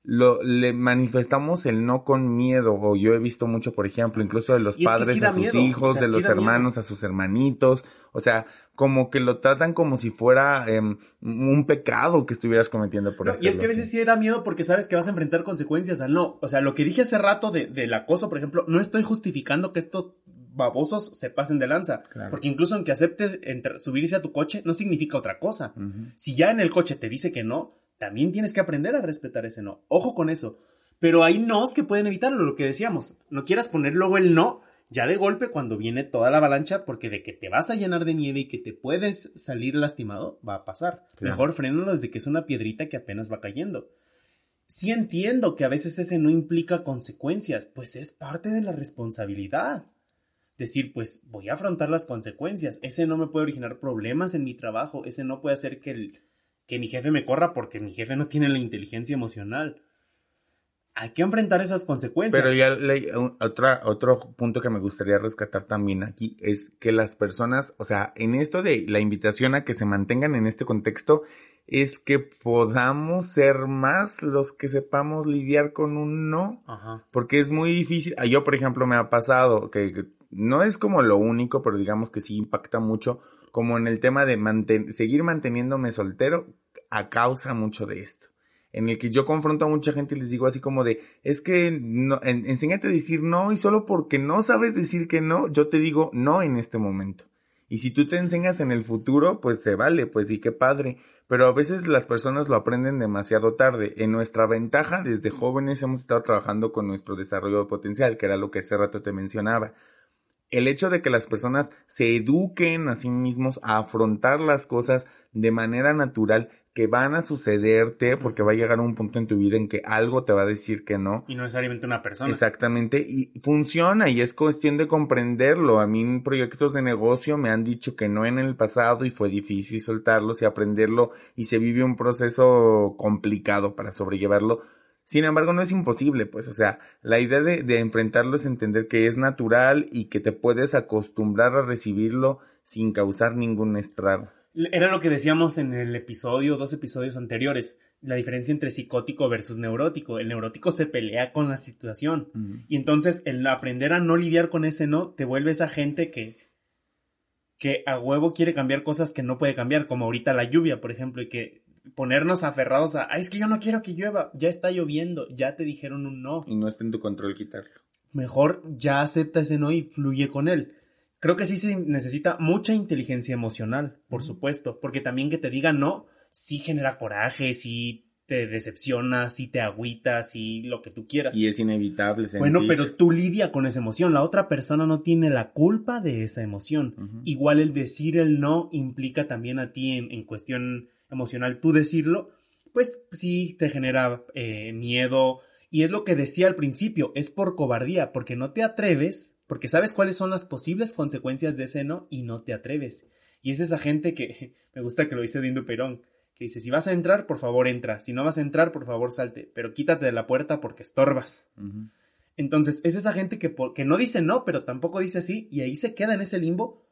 lo, le manifestamos el no con miedo, o yo he visto mucho, por ejemplo, incluso de los padres a sus hijos, de los hermanos a sus hermanitos, o sea, como que lo tratan como si fuera em, un pecado que estuvieras cometiendo por eso. Y es que a veces sí da miedo porque sabes que vas a enfrentar consecuencias al no. O sea, lo que dije hace rato de, del acoso, por ejemplo, no estoy justificando que estos babosos se pasen de lanza. Porque incluso aunque acepte subirse a tu coche, no significa otra cosa. Si ya en el coche te dice que no, también tienes que aprender a respetar ese no. Ojo con eso. Pero hay nos que pueden evitarlo, lo que decíamos. No quieras poner luego el no ya de golpe cuando viene toda la avalancha, porque de que te vas a llenar de nieve y que te puedes salir lastimado, va a pasar. Mejor frénalo desde que es una piedrita que apenas va cayendo. Sí entiendo que a veces ese no implica consecuencias, pues es parte de la responsabilidad. Decir, pues voy a afrontar las consecuencias. Ese no me puede originar problemas en mi trabajo, ese no puede hacer que el, que mi jefe me corra porque mi jefe no tiene la inteligencia emocional. Hay que enfrentar esas consecuencias. Pero ya otra, otro punto que me gustaría rescatar también aquí es que las personas, o sea, en esto de la invitación a que se mantengan en este contexto, es que podamos ser más los que sepamos lidiar con un no. Porque es muy difícil. Yo, por ejemplo, me ha pasado que no es como lo único, pero digamos que sí impacta mucho como en el tema de seguir manteniéndome soltero a causa mucho de esto. En el que yo confronto a mucha gente y les digo así como de, es que no, enséñate a decir no y solo porque no sabes decir que no, yo te digo no en este momento. Y si tú te enseñas en el futuro, pues se vale, pues sí, qué padre. Pero a veces las personas lo aprenden demasiado tarde. En nuestra ventaja, desde jóvenes hemos estado trabajando con nuestro desarrollo potencial, que era lo que hace rato te mencionaba el hecho de que las personas se eduquen a sí mismos a afrontar las cosas de manera natural que van a sucederte porque va a llegar un punto en tu vida en que algo te va a decir que no. Y no necesariamente una persona. Exactamente. Y funciona y es cuestión de comprenderlo. A mí en proyectos de negocio me han dicho que no en el pasado y fue difícil soltarlos y aprenderlo y se vive un proceso complicado para sobrellevarlo sin embargo, no es imposible, pues, o sea, la idea de, de, enfrentarlo es entender que es natural y que te puedes acostumbrar a recibirlo sin causar ningún estrago. Era lo que decíamos en el episodio, dos episodios anteriores, la diferencia entre psicótico versus neurótico. El neurótico se pelea con la situación. Y entonces el aprender a no lidiar con ese no te vuelve esa gente que, que a huevo quiere cambiar cosas que no puede cambiar, como ahorita la lluvia, por ejemplo, y que ponernos aferrados a, es que yo no quiero que llueva, ya está lloviendo, ya te dijeron un no. Y no está en tu control quitarlo. Mejor ya acepta ese no y fluye con él. Creo que sí se necesita mucha inteligencia emocional, por supuesto, porque también que te digan no, sí genera coraje, sí te decepcionas y te agüitas y lo que tú quieras. Y es inevitable. Sentir. Bueno, pero tú lidia con esa emoción. La otra persona no tiene la culpa de esa emoción. Igual el decir el no implica también a ti en, cuestión emocional. Tú decirlo, pues sí te genera eh, miedo. Y es lo que decía al principio, es por cobardía, porque no te atreves, porque sabes cuáles son las posibles consecuencias de ese no y no te atreves. Y es esa gente que, me gusta que lo dice Dindo Perón, que dice, si vas a entrar, por favor entra, si no vas a entrar, por favor salte, pero quítate de la puerta porque estorbas. Entonces, es esa gente que, que no dice no, pero tampoco dice sí, y ahí se queda en ese limbo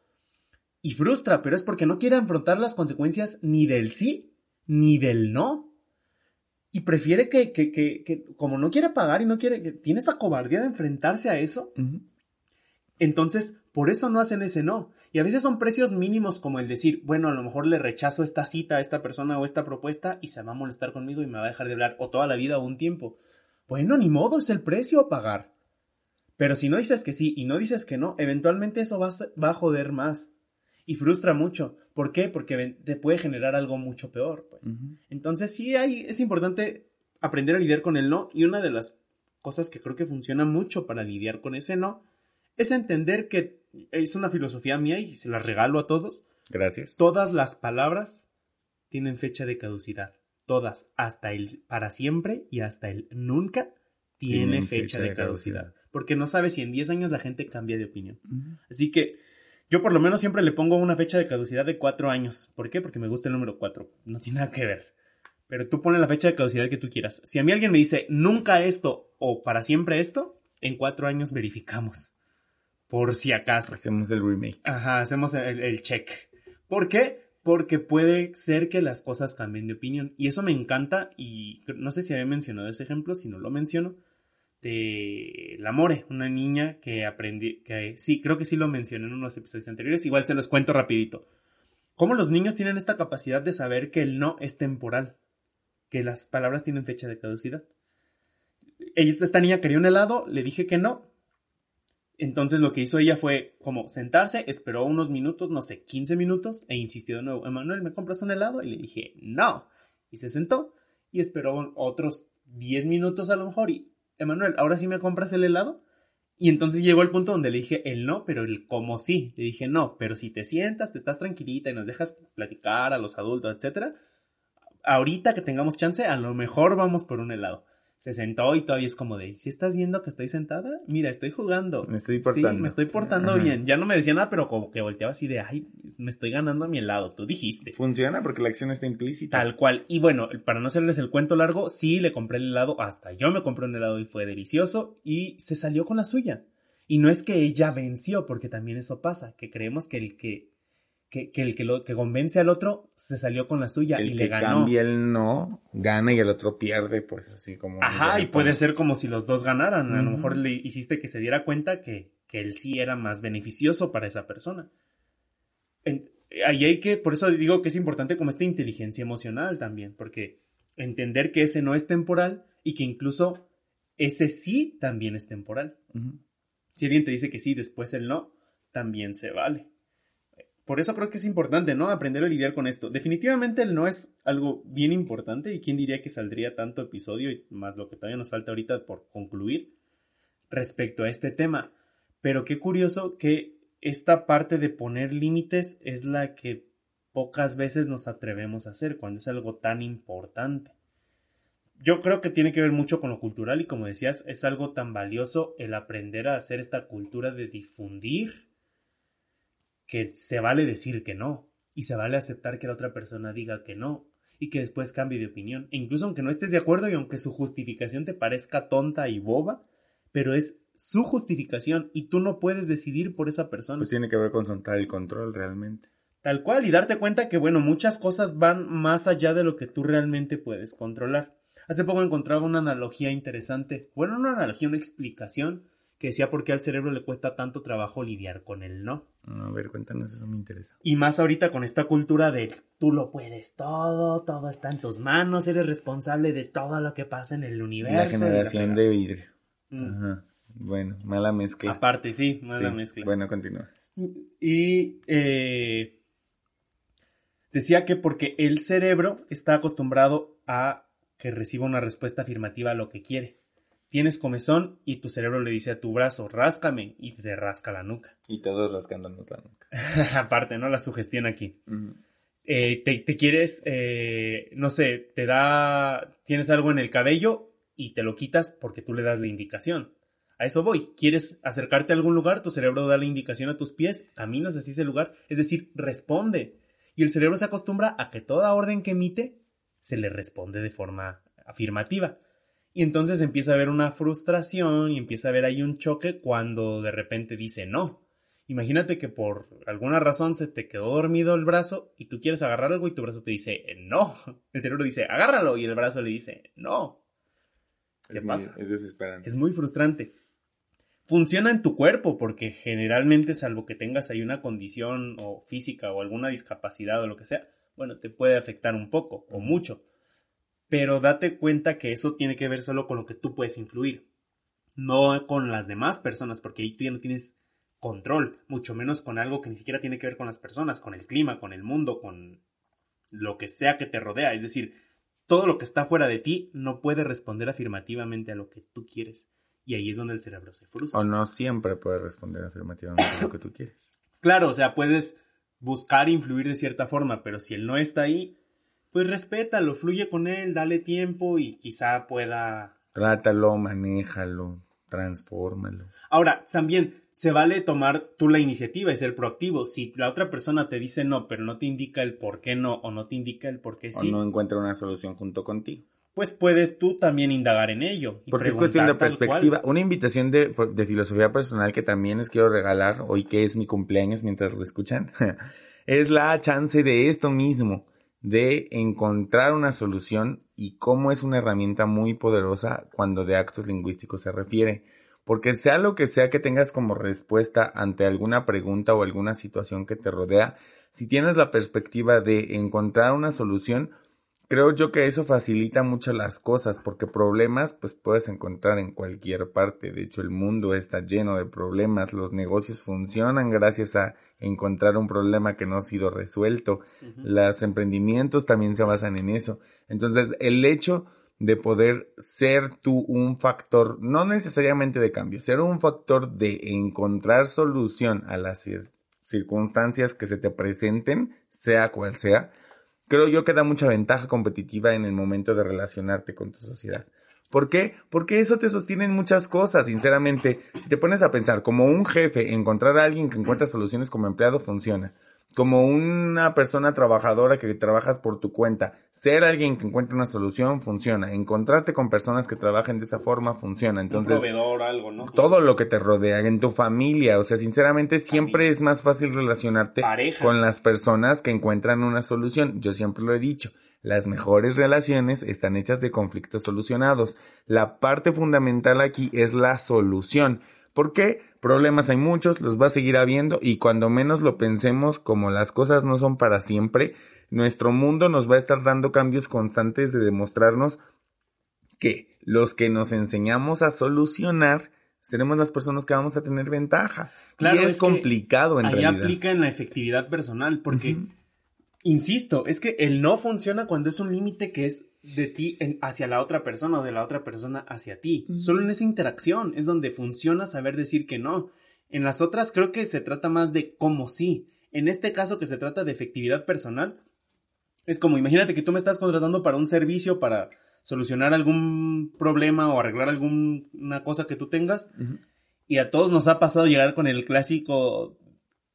y frustra, pero es porque no quiere afrontar las consecuencias ni del sí, ni del no. Y prefiere que, que, que, como no quiere pagar y no quiere, que tiene esa cobardía de enfrentarse a eso, entonces, por eso no hacen ese no. Y a veces son precios mínimos como el decir, bueno, a lo mejor le rechazo esta cita a esta persona o esta propuesta y se va a molestar conmigo y me va a dejar de hablar o toda la vida o un tiempo. Bueno, ni modo, es el precio a pagar. Pero si no dices que sí y no dices que no, eventualmente eso va a, joder más. Y frustra mucho. ¿Por qué? Porque te puede generar algo mucho peor. Pues. Entonces sí hay, es importante aprender a lidiar con el no. Y una de las cosas que creo que funciona mucho para lidiar con ese no es entender que es una filosofía mía y se la regalo a todos. Gracias. Todas las palabras tienen fecha de caducidad. Todas, hasta el para siempre y hasta el nunca tiene fecha, de, caducidad. Porque no sabes si en 10 años la gente cambia de opinión. Así que yo por lo menos siempre le pongo una fecha de caducidad de 4 años. ¿Por qué? Porque me gusta el número 4. No tiene nada que ver. Pero tú pones la fecha de caducidad que tú quieras. Si a mí alguien me dice nunca esto o para siempre esto, en 4 años verificamos por si acaso. Hacemos el remake. Ajá, hacemos el, check. ¿Por qué? Porque puede ser que las cosas cambien de opinión. Y eso me encanta y no sé si había mencionado ese ejemplo, si no lo menciono, de la More, una niña que aprendí, que sí, creo que sí lo mencioné en unos episodios anteriores, igual se los cuento rapidito. Cómo los niños tienen esta capacidad de saber que el no es temporal, que las palabras tienen fecha de caducidad. Ella, esta niña quería un helado, le dije que no, entonces lo que hizo ella fue como sentarse, esperó unos minutos, no sé, 15 minutos, e insistió de nuevo, Emanuel, ¿me compras un helado? Y le dije, no. Y se sentó y esperó otros 10 minutos a lo mejor y, Emanuel, ¿ahora sí me compras el helado? Y entonces llegó el punto donde le dije el no, pero el como sí. Le dije no, pero si te sientas, te estás tranquilita y nos dejas platicar a los adultos, etcétera, ahorita que tengamos chance, a lo mejor vamos por un helado se sentó y todavía es como de, si estás viendo que estoy sentada, mira, estoy jugando. Me estoy portando. Sí, me estoy portando bien. Ya no me decía nada, pero como que volteaba así de, ay, me estoy ganando a mi helado, tú dijiste. Funciona porque la acción está implícita. Tal cual. Y bueno, para no hacerles el cuento largo, sí le compré el helado, hasta yo me compré un helado y fue delicioso y se salió con la suya. Y no es que ella venció, porque también eso pasa, que creemos que el que que, el que, lo, que convence al otro se salió con la suya y le ganó. cambia el no, gana y el otro pierde, pues así como. Ajá, y puede ser como si los dos ganaran. A lo mejor le hiciste que se diera cuenta que, que el sí era más beneficioso para esa persona. ahí hay que, por eso digo que es importante como esta inteligencia emocional también, porque entender que ese no es temporal y que incluso ese sí también es temporal. Si alguien te dice que sí, después el no, también se vale. Por eso creo que es importante, ¿no? Aprender a lidiar con esto. Definitivamente no es algo bien importante y quién diría que saldría tanto episodio y más lo que todavía nos falta ahorita por concluir respecto a este tema. Pero qué curioso que esta parte de poner límites es la que pocas veces nos atrevemos a hacer cuando es algo tan importante. Yo creo que tiene que ver mucho con lo cultural y como decías, es algo tan valioso el aprender a hacer esta cultura de difundir que se vale decir que no y se vale aceptar que la otra persona diga que no y que después cambie de opinión. E incluso aunque no estés de acuerdo y aunque su justificación te parezca tonta y boba, pero es su justificación y tú no puedes decidir por esa persona. Pues tiene que ver con soltar el control realmente. Tal cual y darte cuenta que, bueno, muchas cosas van más allá de lo que tú realmente puedes controlar. Hace poco encontraba una analogía interesante, bueno, una analogía, una explicación que decía por qué al cerebro le cuesta tanto trabajo lidiar con el no. A ver, cuéntanos, eso me interesa. Y más ahorita con esta cultura de tú lo puedes todo, todo está en tus manos, eres responsable de todo lo que pasa en el universo. La generación de vidrio. Mm. Ajá. Bueno, mala mezcla. Aparte, sí, mala mezcla. Bueno, continúa. Y eh, decía que porque el cerebro está acostumbrado a que reciba una respuesta afirmativa a lo que quiere. Tienes comezón y tu cerebro le dice a tu brazo, ráscame, y te rasca la nuca. Y todos rascándonos la nuca. Aparte, ¿no? La sugestión aquí. Eh, te, quieres, eh, no sé, te da, tienes algo en el cabello y te lo quitas porque tú le das la indicación. A eso voy. ¿Quieres acercarte a algún lugar? Tu cerebro da la indicación a tus pies, caminas hacia ese lugar, es decir, responde. Y el cerebro se acostumbra a que toda orden que emite se le responde de forma afirmativa. Y entonces empieza a haber una frustración y empieza a haber ahí un choque cuando de repente dice no. Imagínate que por alguna razón se te quedó dormido el brazo y tú quieres agarrar algo y tu brazo te dice no. El cerebro dice agárralo y el brazo le dice no. ¿Qué pasa? es desesperante. Es muy frustrante. Funciona en tu cuerpo porque generalmente, salvo que tengas ahí una condición o física o alguna discapacidad o lo que sea, bueno, te puede afectar un poco o mucho. Pero date cuenta que eso tiene que ver solo con lo que tú puedes influir, no con las demás personas, porque ahí tú ya no tienes control, mucho menos con algo que ni siquiera tiene que ver con las personas, con el clima, con el mundo, con lo que sea que te rodea. Es decir, todo lo que está fuera de ti no puede responder afirmativamente a lo que tú quieres. Y ahí es donde el cerebro se frustra. O no siempre puede responder afirmativamente a lo que tú quieres. Claro, o sea, puedes buscar influir de cierta forma, pero si él no está ahí, pues respétalo, fluye con él, dale tiempo y quizá pueda... Trátalo, manéjalo, transfórmalo. Ahora, también se vale tomar tú la iniciativa y ser proactivo. Si la otra persona te dice no, pero no te indica el por qué no, o no te indica el por qué sí. O no encuentra una solución junto contigo. Pues puedes tú también indagar en ello. Porque es cuestión de perspectiva. Una invitación de, de filosofía personal que también les quiero regalar hoy que es mi cumpleaños mientras lo escuchan. es la chance de esto mismo de encontrar una solución y cómo es una herramienta muy poderosa cuando de actos lingüísticos se refiere. Porque sea lo que sea que tengas como respuesta ante alguna pregunta o alguna situación que te rodea, si tienes la perspectiva de encontrar una solución, creo yo que eso facilita mucho las cosas porque problemas pues puedes encontrar en cualquier parte. De hecho, el mundo está lleno de problemas. Los negocios funcionan gracias a encontrar un problema que no ha sido resuelto. Los emprendimientos también se basan en eso. Entonces, el hecho de poder ser tú un factor, no necesariamente de cambio, ser un factor de encontrar solución a las circunstancias que se te presenten, sea cual sea, creo yo que da mucha ventaja competitiva en el momento de relacionarte con tu sociedad. ¿Por qué? Porque eso te sostiene en muchas cosas, sinceramente. Si te pones a pensar, como un jefe, encontrar a alguien que encuentra soluciones como empleado funciona como una persona trabajadora que trabajas por tu cuenta, ser alguien que encuentre una solución funciona, encontrarte con personas que trabajen de esa forma funciona. Entonces, proveedor, algo, ¿no? Todo lo que te rodea, en tu familia, o sea, sinceramente siempre es más fácil relacionarte con las personas que encuentran una solución. Yo siempre lo he dicho, las mejores relaciones están hechas de conflictos solucionados. La parte fundamental aquí es la solución. ¿Por qué? Problemas hay muchos, los va a seguir habiendo y cuando menos lo pensemos, como las cosas no son para siempre, nuestro mundo nos va a estar dando cambios constantes de demostrarnos que los que nos enseñamos a solucionar seremos las personas que vamos a tener ventaja. Claro, y es, complicado en realidad. Ahí aplica en la efectividad personal porque Insisto, es que el no funciona cuando es un límite que es de ti hacia la otra persona o de la otra persona hacia ti. Solo en esa interacción es donde funciona saber decir que no. En las otras creo que se trata más de cómo sí. En este caso que se trata de efectividad personal, es como imagínate que tú me estás contratando para un servicio, para solucionar algún problema o arreglar alguna cosa que tú tengas. Y a todos nos ha pasado llegar con el clásico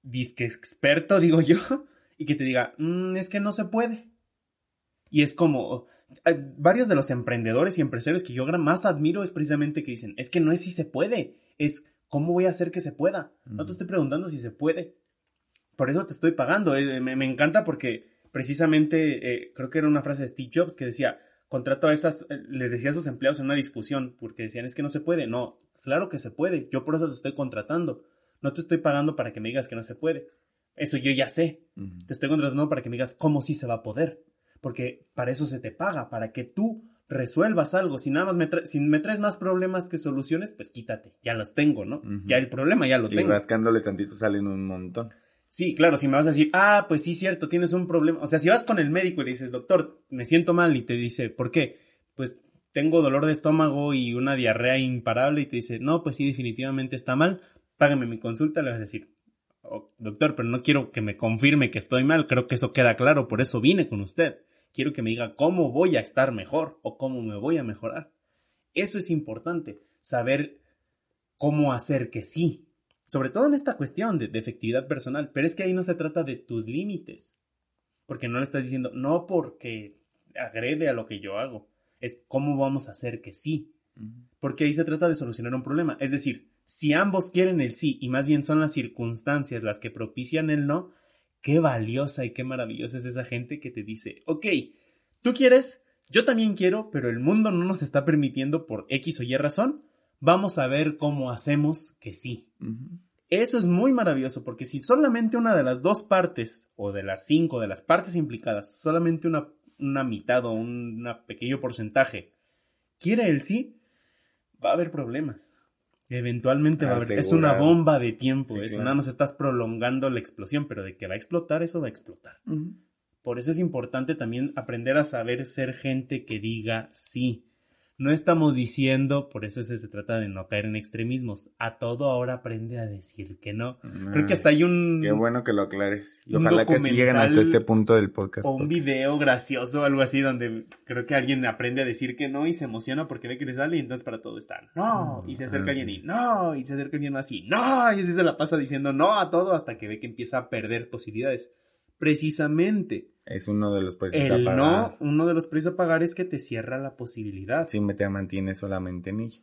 disque experto, digo yo y que te diga, mm, es que no se puede. Y es como, varios de los emprendedores y empresarios que yo más admiro es precisamente que dicen, es que no es si se puede, es cómo voy a hacer que se pueda. No te estoy preguntando si se puede. Por eso te estoy pagando. Eh, me, encanta porque precisamente eh, creo que era una frase de Steve Jobs que decía, contrato a esas, eh, le decía a sus empleados en una discusión, porque decían, es que no se puede. No, claro que se puede. Yo por eso te estoy contratando. No te estoy pagando para que me digas que no se puede. Eso yo ya sé. Te estoy contratando para que me digas cómo sí se va a poder. Porque para eso se te paga, para que tú resuelvas algo. Si nada más me, si me traes más problemas que soluciones, pues quítate. Ya los tengo, ¿no? Ya el problema ya lo tengo. Y rascándole tantito salen un montón. Sí, claro, si me vas a decir, ah, pues sí, cierto, tienes un problema. O sea, si vas con el médico y le dices, doctor, me siento mal y te dice, ¿por qué? pues tengo dolor de estómago y una diarrea imparable y te dice, no, pues sí, definitivamente está mal, págame mi consulta, le vas a decir, doctor, pero no quiero que me confirme que estoy mal, creo que eso queda claro, por eso vine con usted. Quiero que me diga cómo voy a estar mejor o cómo me voy a mejorar. Eso es importante, saber cómo hacer que sí. Sobre todo en esta cuestión de, de efectividad personal. Pero es que ahí no se trata de tus límites. Porque no le estás diciendo, no porque agrede a lo que yo hago. Es cómo vamos a hacer que sí. Porque ahí se trata de solucionar un problema. Es decir, si ambos quieren el sí y más bien son las circunstancias las que propician el no, qué valiosa y qué maravillosa es esa gente que te dice, ok, tú quieres, yo también quiero, pero el mundo no nos está permitiendo por X o Y razón, vamos a ver cómo hacemos que sí. Eso es muy maravilloso porque si solamente una de las dos partes o de las cinco de las partes implicadas, solamente una, una mitad o un pequeño porcentaje quiere el sí, va a haber problemas. Eventualmente va a haber. Es una bomba de tiempo. eso nada más estás prolongando la explosión, pero de que va a explotar, eso va a explotar. Por eso es importante también aprender a saber ser gente que diga sí. No estamos diciendo, por eso se, trata de no caer en extremismos. A todo ahora aprende a decir que no. Creo que hasta hay un. Qué bueno que lo aclares. Y ojalá que si lleguen hasta este punto del podcast. O un video gracioso o algo así donde creo que alguien aprende a decir que no y se emociona porque ve que le sale y entonces para todo está no. Y se acerca ah, alguien y no. Y se acerca alguien así no. Y así se la pasa diciendo no a todo hasta que ve que empieza a perder posibilidades. Precisamente es uno de los precios a pagar. No, uno de los precios a pagar es que te cierra la posibilidad. Si me te mantiene solamente en ello.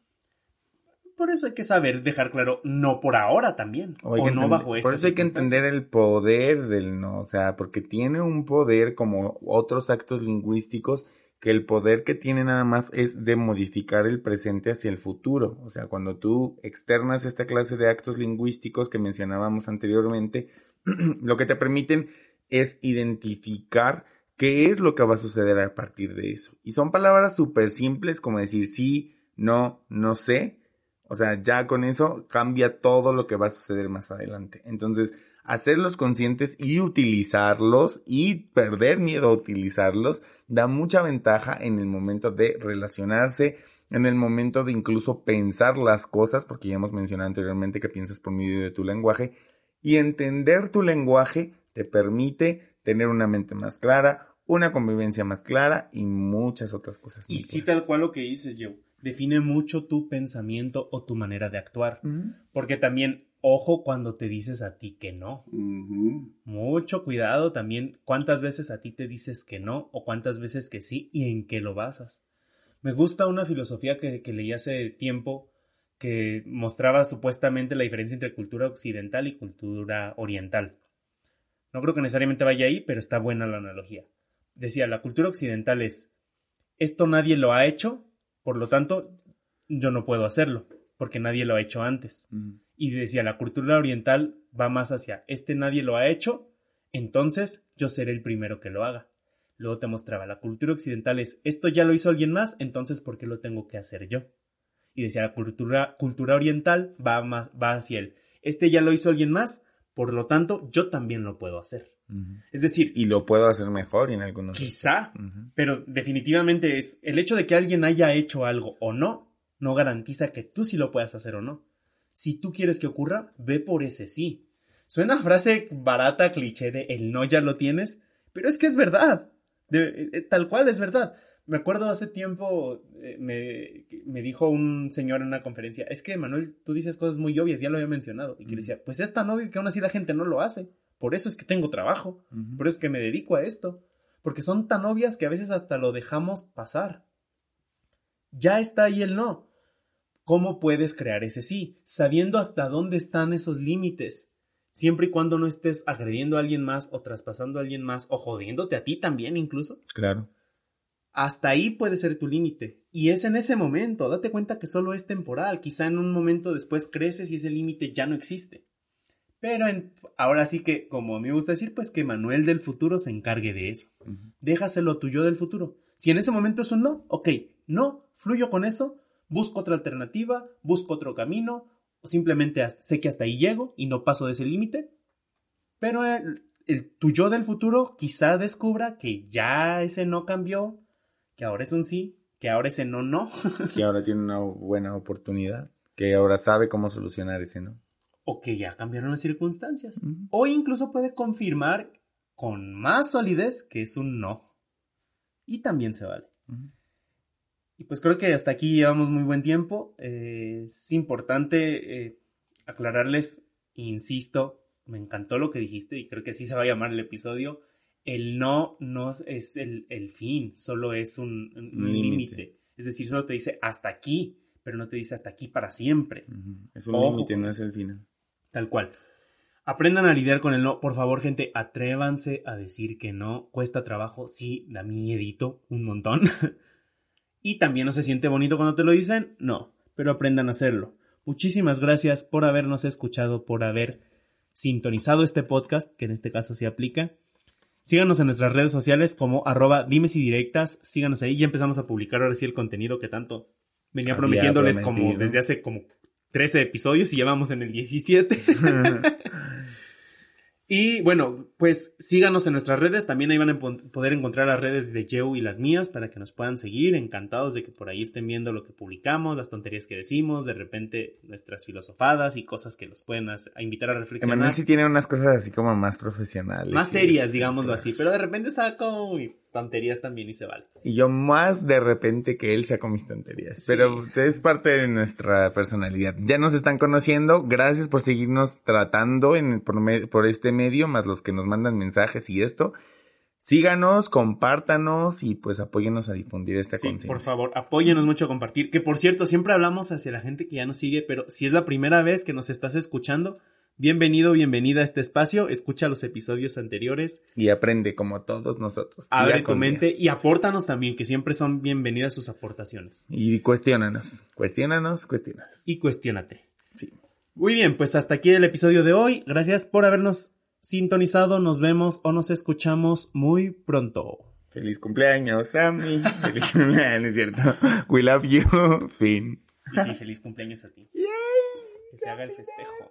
Por eso hay que saber dejar claro, no por ahora también. O, no bajo Por eso hay que entender el poder del no, o sea, porque tiene un poder como otros actos lingüísticos, que el poder que tiene nada más es de modificar el presente hacia el futuro. O sea, cuando tú externas esta clase de actos lingüísticos que mencionábamos anteriormente, lo que te permiten es identificar qué es lo que va a suceder a partir de eso. Y son palabras súper simples como decir sí, no, no sé. O sea, ya con eso cambia todo lo que va a suceder más adelante. Entonces, hacerlos conscientes y utilizarlos y perder miedo a utilizarlos da mucha ventaja en el momento de relacionarse, en el momento de incluso pensar las cosas, porque ya hemos mencionado anteriormente que piensas por medio de tu lenguaje, y entender tu lenguaje te permite tener una mente más clara, una convivencia más clara y muchas otras cosas. Y sí, tal cual lo que dices, Joe. Define mucho tu pensamiento o tu manera de actuar. Porque también, ojo cuando te dices a ti que no. Mucho cuidado también cuántas veces a ti te dices que no o cuántas veces que sí y en qué lo basas. Me gusta una filosofía que, que leí hace tiempo que mostraba supuestamente la diferencia entre cultura occidental y cultura oriental. No creo que necesariamente vaya ahí, pero está buena la analogía. Decía, la cultura occidental es, esto nadie lo ha hecho, por lo tanto, yo no puedo hacerlo, porque nadie lo ha hecho antes. Y decía, la cultura oriental va más hacia, este nadie lo ha hecho, entonces yo seré el primero que lo haga. Luego te mostraba, la cultura occidental es, esto ya lo hizo alguien más, entonces ¿por qué lo tengo que hacer yo? Y decía, la cultura, cultura oriental va, más, va hacia el, este ya lo hizo alguien más, por lo tanto, yo también lo puedo hacer. Es decir... Y lo puedo hacer mejor en algunos... Quizá, pero definitivamente es el hecho de que alguien haya hecho algo o no, no garantiza que tú sí lo puedas hacer o no. Si tú quieres que ocurra, ve por ese sí. Suena frase barata, cliché de el no ya lo tienes, pero es que es verdad. Eh, tal cual es verdad. Me acuerdo hace tiempo, eh, me, dijo un señor en una conferencia, es que Manuel, tú dices cosas muy obvias, ya lo había mencionado. Y que decía, pues es tan obvio que aún así la gente no lo hace. Por eso es que tengo trabajo, por eso es que me dedico a esto. Porque son tan obvias que a veces hasta lo dejamos pasar. Ya está ahí el no. ¿Cómo puedes crear ese sí? Sabiendo hasta dónde están esos límites. Siempre y cuando no estés agrediendo a alguien más o traspasando a alguien más o jodiéndote a ti también incluso. Claro. Hasta ahí puede ser tu límite. Y es en ese momento, date cuenta que solo es temporal. Quizá en un momento después creces y ese límite ya no existe. Pero ahora sí que, como a mí me gusta decir, pues que Manuel del futuro se encargue de eso. Déjaselo tuyo del futuro. Si en ese momento es un no, ok, no, fluyo con eso, busco otra alternativa, busco otro camino, o simplemente sé que hasta ahí llego y no paso de ese límite. Pero el, el tuyo del futuro quizá descubra que ya ese no cambió que ahora es un sí que ahora ese no, no. que ahora tiene una buena oportunidad, que ahora sabe cómo solucionar ese no. O que ya cambiaron las circunstancias. O incluso puede confirmar con más solidez que es un no. Y también se vale. Y pues creo que hasta aquí llevamos muy buen tiempo. Eh, es importante eh, aclararles, insisto, me encantó lo que dijiste y creo que así se va a llamar el episodio. El no no es el, fin, solo es un, límite. Es decir, solo te dice hasta aquí, pero no te dice hasta aquí para siempre. Es un límite, no es el final. Tal cual. Aprendan a lidiar con el no. Por favor, gente, atrévanse a decir que no. Cuesta trabajo. Sí, da miedito un montón. y también no se siente bonito cuando te lo dicen. No, pero aprendan a hacerlo. Muchísimas gracias por habernos escuchado, por haber sintonizado este podcast, que en este caso se aplica. Síganos en nuestras redes sociales como arroba dimes y directas. Síganos ahí. Ya empezamos a publicar ahora sí el contenido que tanto venía prometiéndoles como desde hace como 13 episodios y llevamos en el 17. Y bueno, pues síganos en nuestras redes. También ahí van a poder encontrar las redes de Joe y las mías para que nos puedan seguir. Encantados de que por ahí estén viendo lo que publicamos, las tonterías que decimos, de repente nuestras filosofadas y cosas que los pueden invitar a reflexionar. Emanuel sí tiene unas cosas así como más profesionales. Más serias, digámoslo así. Pero de repente saco mis tonterías también y se vale. Y yo más de repente que él saco mis tonterías. Pero es parte de nuestra personalidad. Ya nos están conociendo. Gracias por seguirnos tratando en, por, por este medio, más los que nos mandan mensajes y esto. Síganos, compártanos y pues apóyenos a difundir esta sí, Por favor, apóyenos mucho a compartir. Que por cierto, siempre hablamos hacia la gente que ya nos sigue, pero si es la primera vez que nos estás escuchando, bienvenido, bienvenida a este espacio. Escucha los episodios anteriores. Y aprende como todos nosotros. Abre tu mente y apórtanos también, que siempre son bienvenidas sus aportaciones. Y cuestiónanos, cuestiónanos, cuestionanos. Y cuestiónate. Sí. Muy bien, pues hasta aquí el episodio de hoy. Gracias por habernos sintonizado. Nos vemos o nos escuchamos muy pronto. Feliz cumpleaños, Sammy. feliz cumpleaños, ¿cierto? We love you. Fin. Y sí, feliz cumpleaños a ti. Que se haga el festejo.